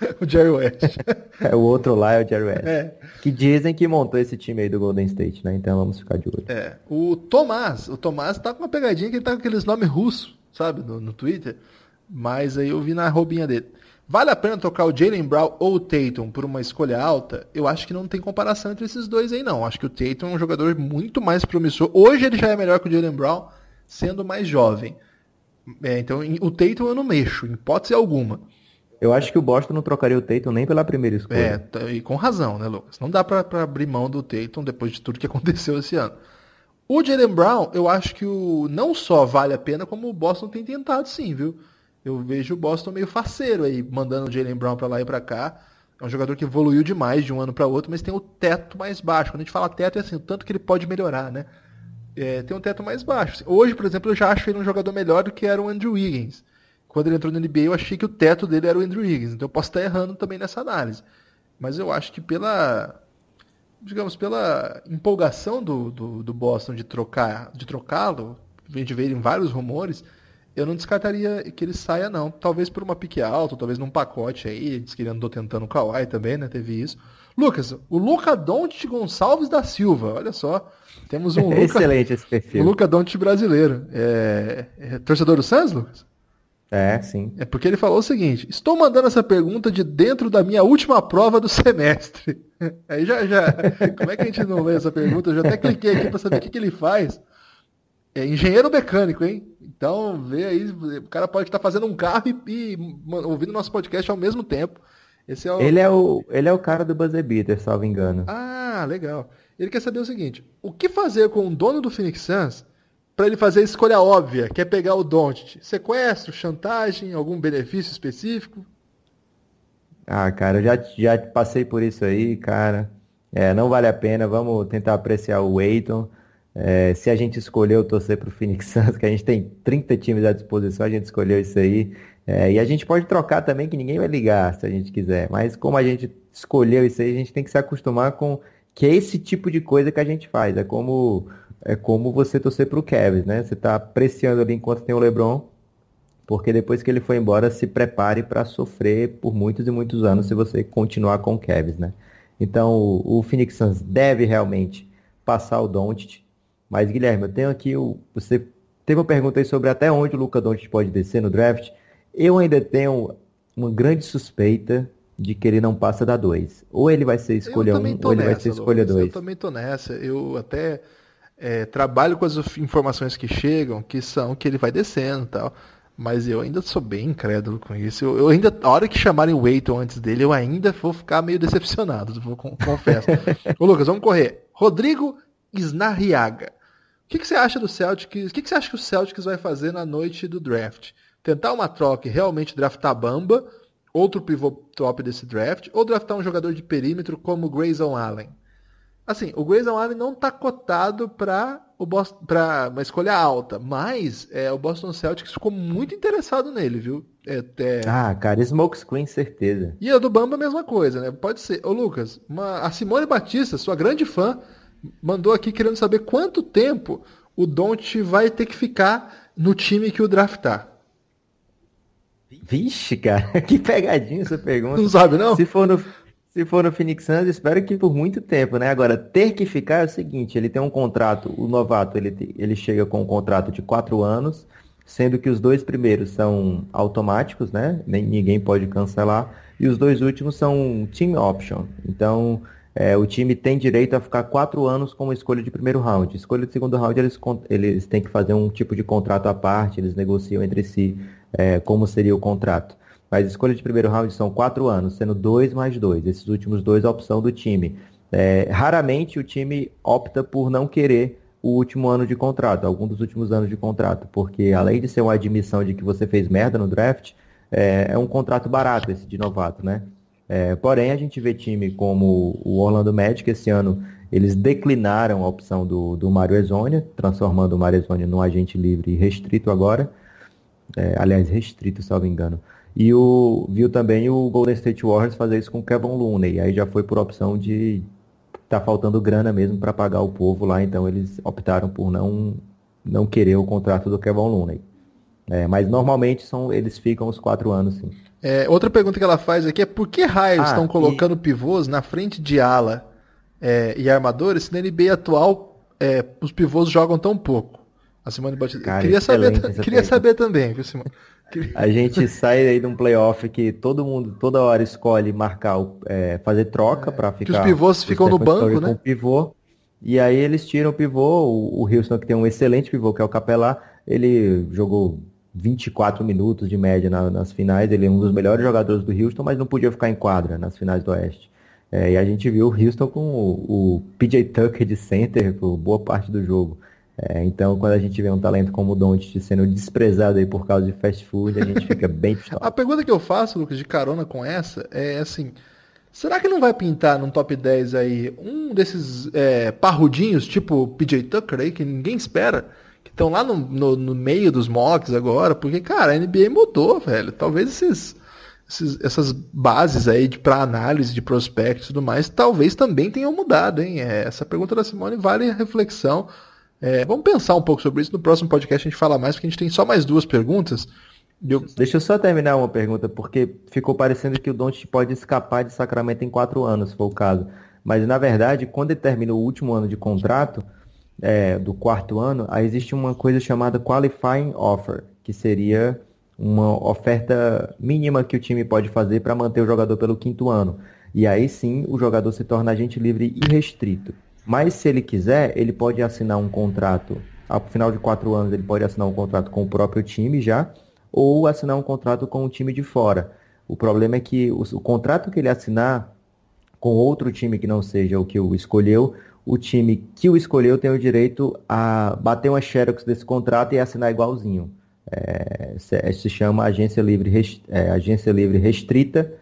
o Jerry West. é, o outro lá é o Jerry West. É. Que dizem que montou esse time aí do Golden State, né? Então vamos ficar de olho. É. O Tomás, o Tomás tá com uma pegadinha que ele tá com aqueles nomes russos, sabe? No, no Twitter. Mas aí eu vi na roubinha dele. Vale a pena trocar o Jalen Brown ou o Tatum por uma escolha alta? Eu acho que não tem comparação entre esses dois aí, não. Acho que o Tatum é um jogador muito mais promissor. Hoje ele já é melhor que o Jalen Brown, sendo mais jovem. É, então, o Tatum eu não mexo, em hipótese alguma. Eu acho que o Boston não trocaria o Tatum nem pela primeira escolha. É, e com razão, né, Lucas? Não dá para abrir mão do Tatum depois de tudo que aconteceu esse ano. O Jalen Brown, eu acho que o não só vale a pena, como o Boston tem tentado sim, viu? Eu vejo o Boston meio faceiro aí, mandando o Jalen Brown para lá e para cá. É um jogador que evoluiu demais de um ano para outro, mas tem o teto mais baixo. Quando a gente fala teto, é assim, o tanto que ele pode melhorar, né? é, tem um teto mais baixo. Hoje, por exemplo, eu já acho ele um jogador melhor do que era o Andrew Wiggins. Quando ele entrou no NBA, eu achei que o teto dele era o Andrew Wiggins. Então eu posso estar errando também nessa análise. Mas eu acho que pela digamos, pela empolgação do, do, do Boston de trocar, de trocá-lo, a gente vê em vários rumores, eu não descartaria que ele saia não. Talvez por uma pique alta, talvez num pacote aí, diz que ele andou tentando o Kawhi também, né? Teve isso. Lucas, o Luca Doncic Gonçalves da Silva, olha só. Temos um Luca, Excelente esse perfil. Um Luca Doncic brasileiro. É, é torcedor do Santos, Lucas? É, sim. É porque ele falou o seguinte: estou mandando essa pergunta de dentro da minha última prova do semestre. Aí já, já. Como é que a gente não lê essa pergunta? Eu já até cliquei aqui para saber o que, que ele faz. É engenheiro mecânico, hein? Então, vê aí, o cara pode estar fazendo um carro e, e ouvindo nosso podcast ao mesmo tempo. Esse é o... Ele, é o, ele é o cara do Buzzer Beater, salvo engano. Ah, legal. Ele quer saber o seguinte: o que fazer com o dono do Phoenix Suns para ele fazer a escolha óbvia, que é pegar o Doncic? Sequestro, chantagem, algum benefício específico? Ah, cara, eu já, já passei por isso aí, cara. É, não vale a pena, vamos tentar apreciar o Waiton. É, se a gente escolheu torcer para o Phoenix Suns, que a gente tem 30 times à disposição, a gente escolheu isso aí. É, e a gente pode trocar também, que ninguém vai ligar se a gente quiser. Mas como a gente escolheu isso aí, a gente tem que se acostumar com que é esse tipo de coisa que a gente faz. É como, é como você torcer para o Kevin, né? Você está apreciando ali enquanto tem o LeBron, porque depois que ele foi embora, se prepare para sofrer por muitos e muitos anos se você continuar com o Kevin, né? Então o, o Phoenix Suns deve realmente passar o Doncic. Mas Guilherme, eu tenho aqui o você teve uma pergunta aí sobre até onde o Luca Doncic pode descer no draft. Eu ainda tenho uma grande suspeita de que ele não passa da 2. Ou ele vai ser escolha 1, um, ou ele nessa, vai ser escolha 2. Eu também tô nessa. Eu até é, trabalho com as informações que chegam, que são que ele vai descendo e tal. Mas eu ainda sou bem incrédulo com isso. Eu, eu, ainda, a hora que chamarem o Waiton antes dele, eu ainda vou ficar meio decepcionado, vou, confesso. Ô Lucas, vamos correr. Rodrigo Snarriaga. O que, que você acha do Celtics? O que, que você acha que o Celtics vai fazer na noite do draft? tentar uma troca e realmente draftar Bamba, outro pivô top desse draft, ou draftar um jogador de perímetro como o Grayson Allen. Assim, o Grayson Allen não está cotado para para uma escolha alta, mas é, o Boston Celtics ficou muito interessado nele, viu? É, é... Ah, cara, Smoke Screen, certeza. E a do Bamba, a mesma coisa, né? Pode ser. Ô, Lucas, uma... a Simone Batista, sua grande fã, mandou aqui querendo saber quanto tempo o Don't vai ter que ficar no time que o draftar. Vixe, cara, que pegadinha essa pergunta. Não sabe, não? Se for no, se for no Phoenix Suns, espero que por muito tempo, né? Agora, ter que ficar é o seguinte, ele tem um contrato, o novato, ele, ele chega com um contrato de quatro anos, sendo que os dois primeiros são automáticos, né? Nem, ninguém pode cancelar, e os dois últimos são team option. Então, é, o time tem direito a ficar quatro anos com uma escolha de primeiro round. Escolha de segundo round, eles, eles têm que fazer um tipo de contrato à parte, eles negociam entre si é, como seria o contrato. Mas escolha de primeiro round são quatro anos, sendo dois mais dois. Esses últimos dois a opção do time. É, raramente o time opta por não querer o último ano de contrato, algum dos últimos anos de contrato, porque além de ser uma admissão de que você fez merda no draft, é, é um contrato barato esse de novato, né? É, porém, a gente vê time como o Orlando Magic, esse ano eles declinaram a opção do, do Mário Ezonia, transformando o Mário Ezonia num agente livre restrito agora. É, aliás, restrito, me engano. E o, viu também o Golden State Warriors fazer isso com o Kevin Looney. Aí já foi por opção de tá faltando grana mesmo para pagar o povo lá, então eles optaram por não, não querer o contrato do Kevin Looney. É, mas normalmente são, eles ficam os quatro anos, sim. É, outra pergunta que ela faz aqui é por que raios ah, estão colocando e... pivôs na frente de ala é, e armadores se na NBA atual é, os pivôs jogam tão pouco? A Simone Batista. Cara, queria saber, queria saber também, viu, Simone? A gente sai aí de um playoff que todo mundo, toda hora escolhe marcar, é, fazer troca é, para ficar. Que os pivôs ficam no banco, né? pivô. E aí eles tiram o pivô, o, o Houston que tem um excelente pivô, que é o Capelá, ele jogou 24 minutos de média na, nas finais. Ele é um dos melhores jogadores do Houston, mas não podia ficar em quadra nas finais do Oeste. É, e a gente viu o Houston com o, o PJ Tucker de center por boa parte do jogo. É, então, quando a gente vê um talento como o Doncic sendo desprezado aí por causa de fast food, a gente fica bem pistola. a pergunta que eu faço, Lucas, de carona com essa, é assim: será que não vai pintar no top 10 aí um desses é, parrudinhos, tipo PJ Tucker aí, que ninguém espera? que estão lá no, no, no, meio dos mocks agora, porque, cara, a NBA mudou, velho. Talvez esses, esses essas bases aí para análise de prospectos e tudo mais, talvez também tenham mudado, hein? É, essa pergunta da Simone vale reflexão. É, vamos pensar um pouco sobre isso. No próximo podcast a gente fala mais, porque a gente tem só mais duas perguntas. Eu... Deixa eu só terminar uma pergunta, porque ficou parecendo que o Don't pode escapar de Sacramento em quatro anos, se for o caso. Mas, na verdade, quando ele termina o último ano de contrato, é, do quarto ano, aí existe uma coisa chamada qualifying offer, que seria uma oferta mínima que o time pode fazer para manter o jogador pelo quinto ano. E aí sim o jogador se torna agente livre irrestrito. Mas se ele quiser, ele pode assinar um contrato, ao final de quatro anos ele pode assinar um contrato com o próprio time já, ou assinar um contrato com o time de fora. O problema é que o, o contrato que ele assinar com outro time que não seja o que o escolheu, o time que o escolheu tem o direito a bater uma xerox desse contrato e assinar igualzinho. É, se chama agência livre, é, agência livre restrita,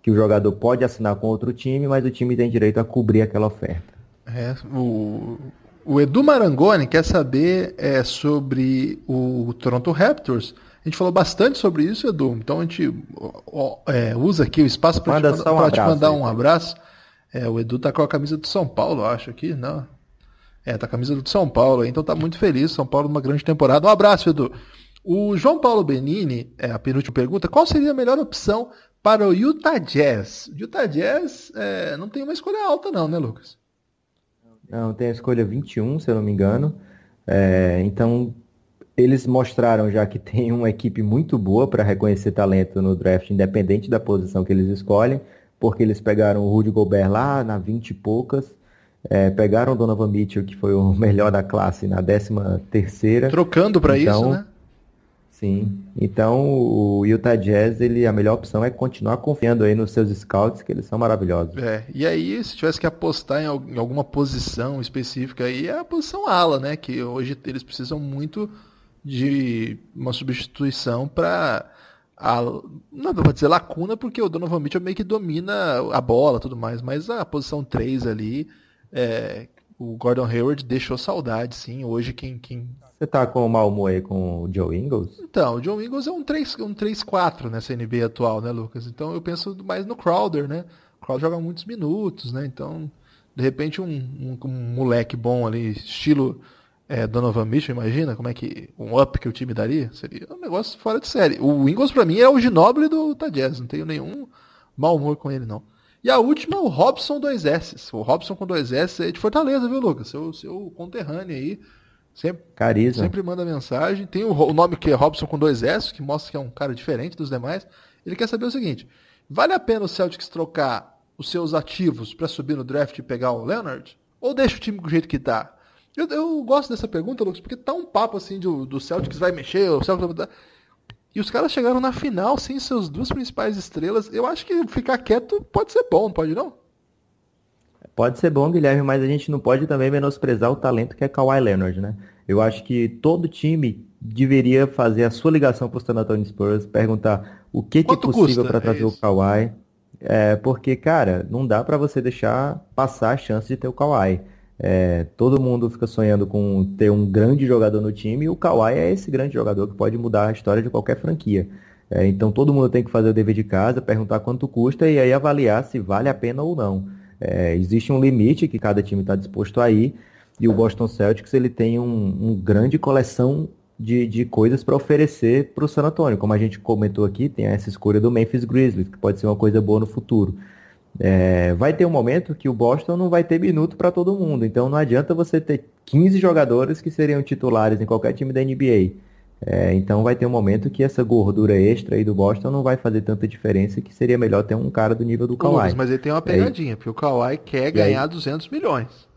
que o jogador pode assinar com outro time, mas o time tem direito a cobrir aquela oferta. É, o, o Edu Marangoni quer saber é, sobre o Toronto Raptors. A gente falou bastante sobre isso, Edu. Então a gente ó, é, usa aqui o espaço para te, um te, mandar um abraço. É, o Edu tá com a camisa do São Paulo, acho aqui, não. É, tá com a camisa do São Paulo, então tá muito feliz. São Paulo numa grande temporada. Um abraço, Edu. O João Paulo Benini, é a penúltima pergunta, qual seria a melhor opção para o Utah Jazz? Utah Jazz é, não tem uma escolha alta não, né, Lucas? Não, tem a escolha 21, se eu não me engano. É, então, eles mostraram já que tem uma equipe muito boa para reconhecer talento no draft, independente da posição que eles escolhem porque eles pegaram o Rudy Gobert lá na 20 e poucas, é, pegaram o Donovan Mitchell, que foi o melhor da classe, na 13 terceira. Trocando para então, isso, né? Sim. Então o Utah Jazz, ele, a melhor opção é continuar confiando aí nos seus scouts, que eles são maravilhosos. É, e aí, se tivesse que apostar em, em alguma posição específica aí, é a posição ala, né? Que hoje eles precisam muito de uma substituição para a, não vou dizer lacuna, porque o Donovan Mitchell meio que domina a bola tudo mais, mas a posição 3 ali, é, o Gordon Hayward deixou saudade, sim. Hoje quem. quem... Você tá com o Malmo aí com o Joe Ingles? Então, o Joe Ingles é um 3-4 um 3 nessa NBA atual, né, Lucas? Então eu penso mais no Crowder, né? O Crowder joga muitos minutos, né? Então, de repente, um, um, um moleque bom ali, estilo é, Donovan Mitchell, imagina como é que um up que o time daria? Seria um negócio fora de série. O Ingles para mim é o Ginobili do Utah Jazz, não tenho nenhum mau humor com ele não. E a última, o Robson 2S. O Robson com 2S é de Fortaleza, viu, Lucas? Seu, seu conterrâneo aí. Sempre, Carisma. sempre manda mensagem. Tem o, o nome que é Robson com 2S, que mostra que é um cara diferente dos demais. Ele quer saber o seguinte: vale a pena o Celtics trocar os seus ativos para subir no draft e pegar o Leonard? Ou deixa o time do jeito que tá? Eu, eu gosto dessa pergunta, Lucas, porque tá um papo assim do, do Celtics vai mexer, o Celtics vai mudar. E os caras chegaram na final sem seus duas principais estrelas. Eu acho que ficar quieto pode ser bom, pode não? Pode ser bom, Guilherme, mas a gente não pode também menosprezar o talento que é Kawhi Leonard, né? Eu acho que todo time deveria fazer a sua ligação para o San Antonio Spurs, perguntar o que, que é possível para trazer é o Kawhi. É, porque, cara, não dá para você deixar passar a chance de ter o Kawhi. É, todo mundo fica sonhando com ter um grande jogador no time e o Kawhi é esse grande jogador que pode mudar a história de qualquer franquia. É, então todo mundo tem que fazer o dever de casa, perguntar quanto custa e aí avaliar se vale a pena ou não. É, existe um limite que cada time está disposto a ir e o Boston Celtics ele tem um, um grande coleção de, de coisas para oferecer para o San Antonio. Como a gente comentou aqui, tem essa escolha do Memphis Grizzlies, que pode ser uma coisa boa no futuro. É, vai ter um momento que o Boston não vai ter minuto para todo mundo, então não adianta você ter 15 jogadores que seriam titulares em qualquer time da NBA. É, então vai ter um momento que essa gordura extra aí do Boston não vai fazer tanta diferença que seria melhor ter um cara do nível do Kawhi. mas ele tem uma pegadinha, porque o Kawhi quer ganhar aí... 200 milhões.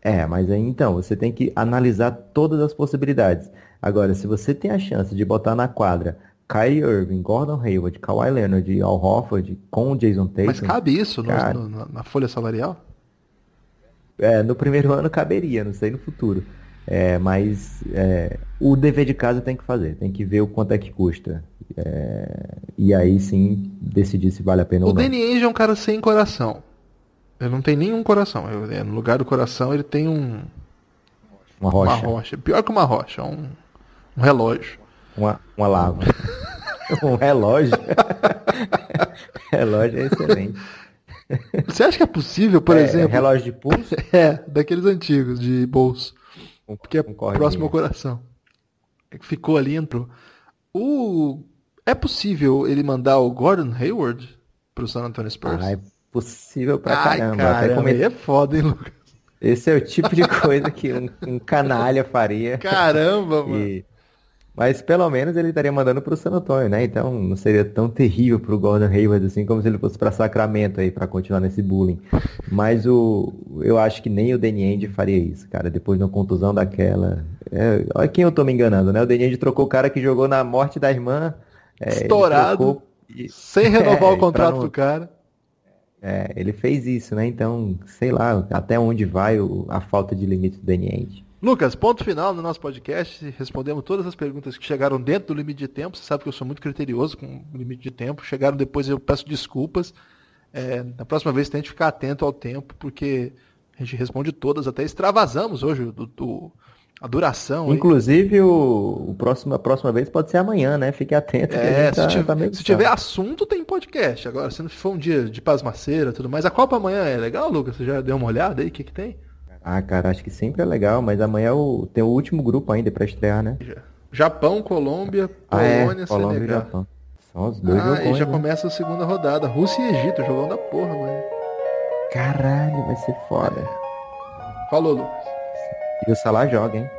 É, mas aí então, você tem que analisar todas as possibilidades. Agora, se você tem a chance de botar na quadra Kyrie Irving, Gordon Hayward, Kawhi Leonard, Al Horford com o Jason Tatum... Mas cabe isso no, no, na folha salarial? É, no primeiro ano caberia, não sei no futuro. É, mas é, o dever de casa tem que fazer, tem que ver o quanto é que custa. É, e aí sim decidir se vale a pena o ou não. O Danny é um cara sem coração. Ele não tem nenhum coração. É, no lugar do coração ele tem um. Uma rocha. Uma rocha. Pior que uma rocha, um, um relógio. Uma, uma lava. um relógio. relógio é excelente. Você acha que é possível, por é, exemplo. Relógio de pulso? É, daqueles antigos, de bolso. Um, porque é um próximo ao coração. É que ficou ali, entrou. O... É possível ele mandar o Gordon Hayward pro San Antonio Spurs? Ah, é possível pra Ai, caramba. Caramba, é foda, hein, Lucas? Esse é o tipo de coisa que um, um canalha faria. Caramba, mano. E... Mas pelo menos ele estaria mandando pro San Antonio, né? Então não seria tão terrível pro Gordon Hayward assim como se ele fosse para Sacramento aí para continuar nesse bullying. Mas o eu acho que nem o Danny Ainge faria isso, cara. Depois de uma contusão daquela, é, olha quem eu tô me enganando, né? O Danny Ainge trocou o cara que jogou na morte da irmã, é, estourado, e... sem renovar é, o contrato não... do cara. É, ele fez isso, né? Então, sei lá, até onde vai o, a falta de limite do Danny Ainge. Lucas, ponto final no nosso podcast. Respondemos todas as perguntas que chegaram dentro do limite de tempo. Você sabe que eu sou muito criterioso com o limite de tempo. Chegaram depois, eu peço desculpas. É, na próxima vez, tente ficar atento ao tempo, porque a gente responde todas. Até extravasamos hoje do, do a duração. Inclusive, o, o, próximo, a próxima vez pode ser amanhã, né? Fique atento. É, se, tá, tiver, tá se tiver assunto, tem podcast. Agora, se não for um dia de pasmaceira tudo mais, a Copa amanhã é legal, Lucas? Você já deu uma olhada aí? O que, que tem? Ah, cara, acho que sempre é legal, mas amanhã é o, tem o último grupo ainda para estrear, né? Japão, Colômbia, Polônia, ah, é, Colômbia Senegal. e Japão. São os dois ah, e já né? começa a segunda rodada. Rússia e Egito, jogando da porra, mano. Caralho, vai ser foda. Falou, Lucas. E o Salah joga, hein?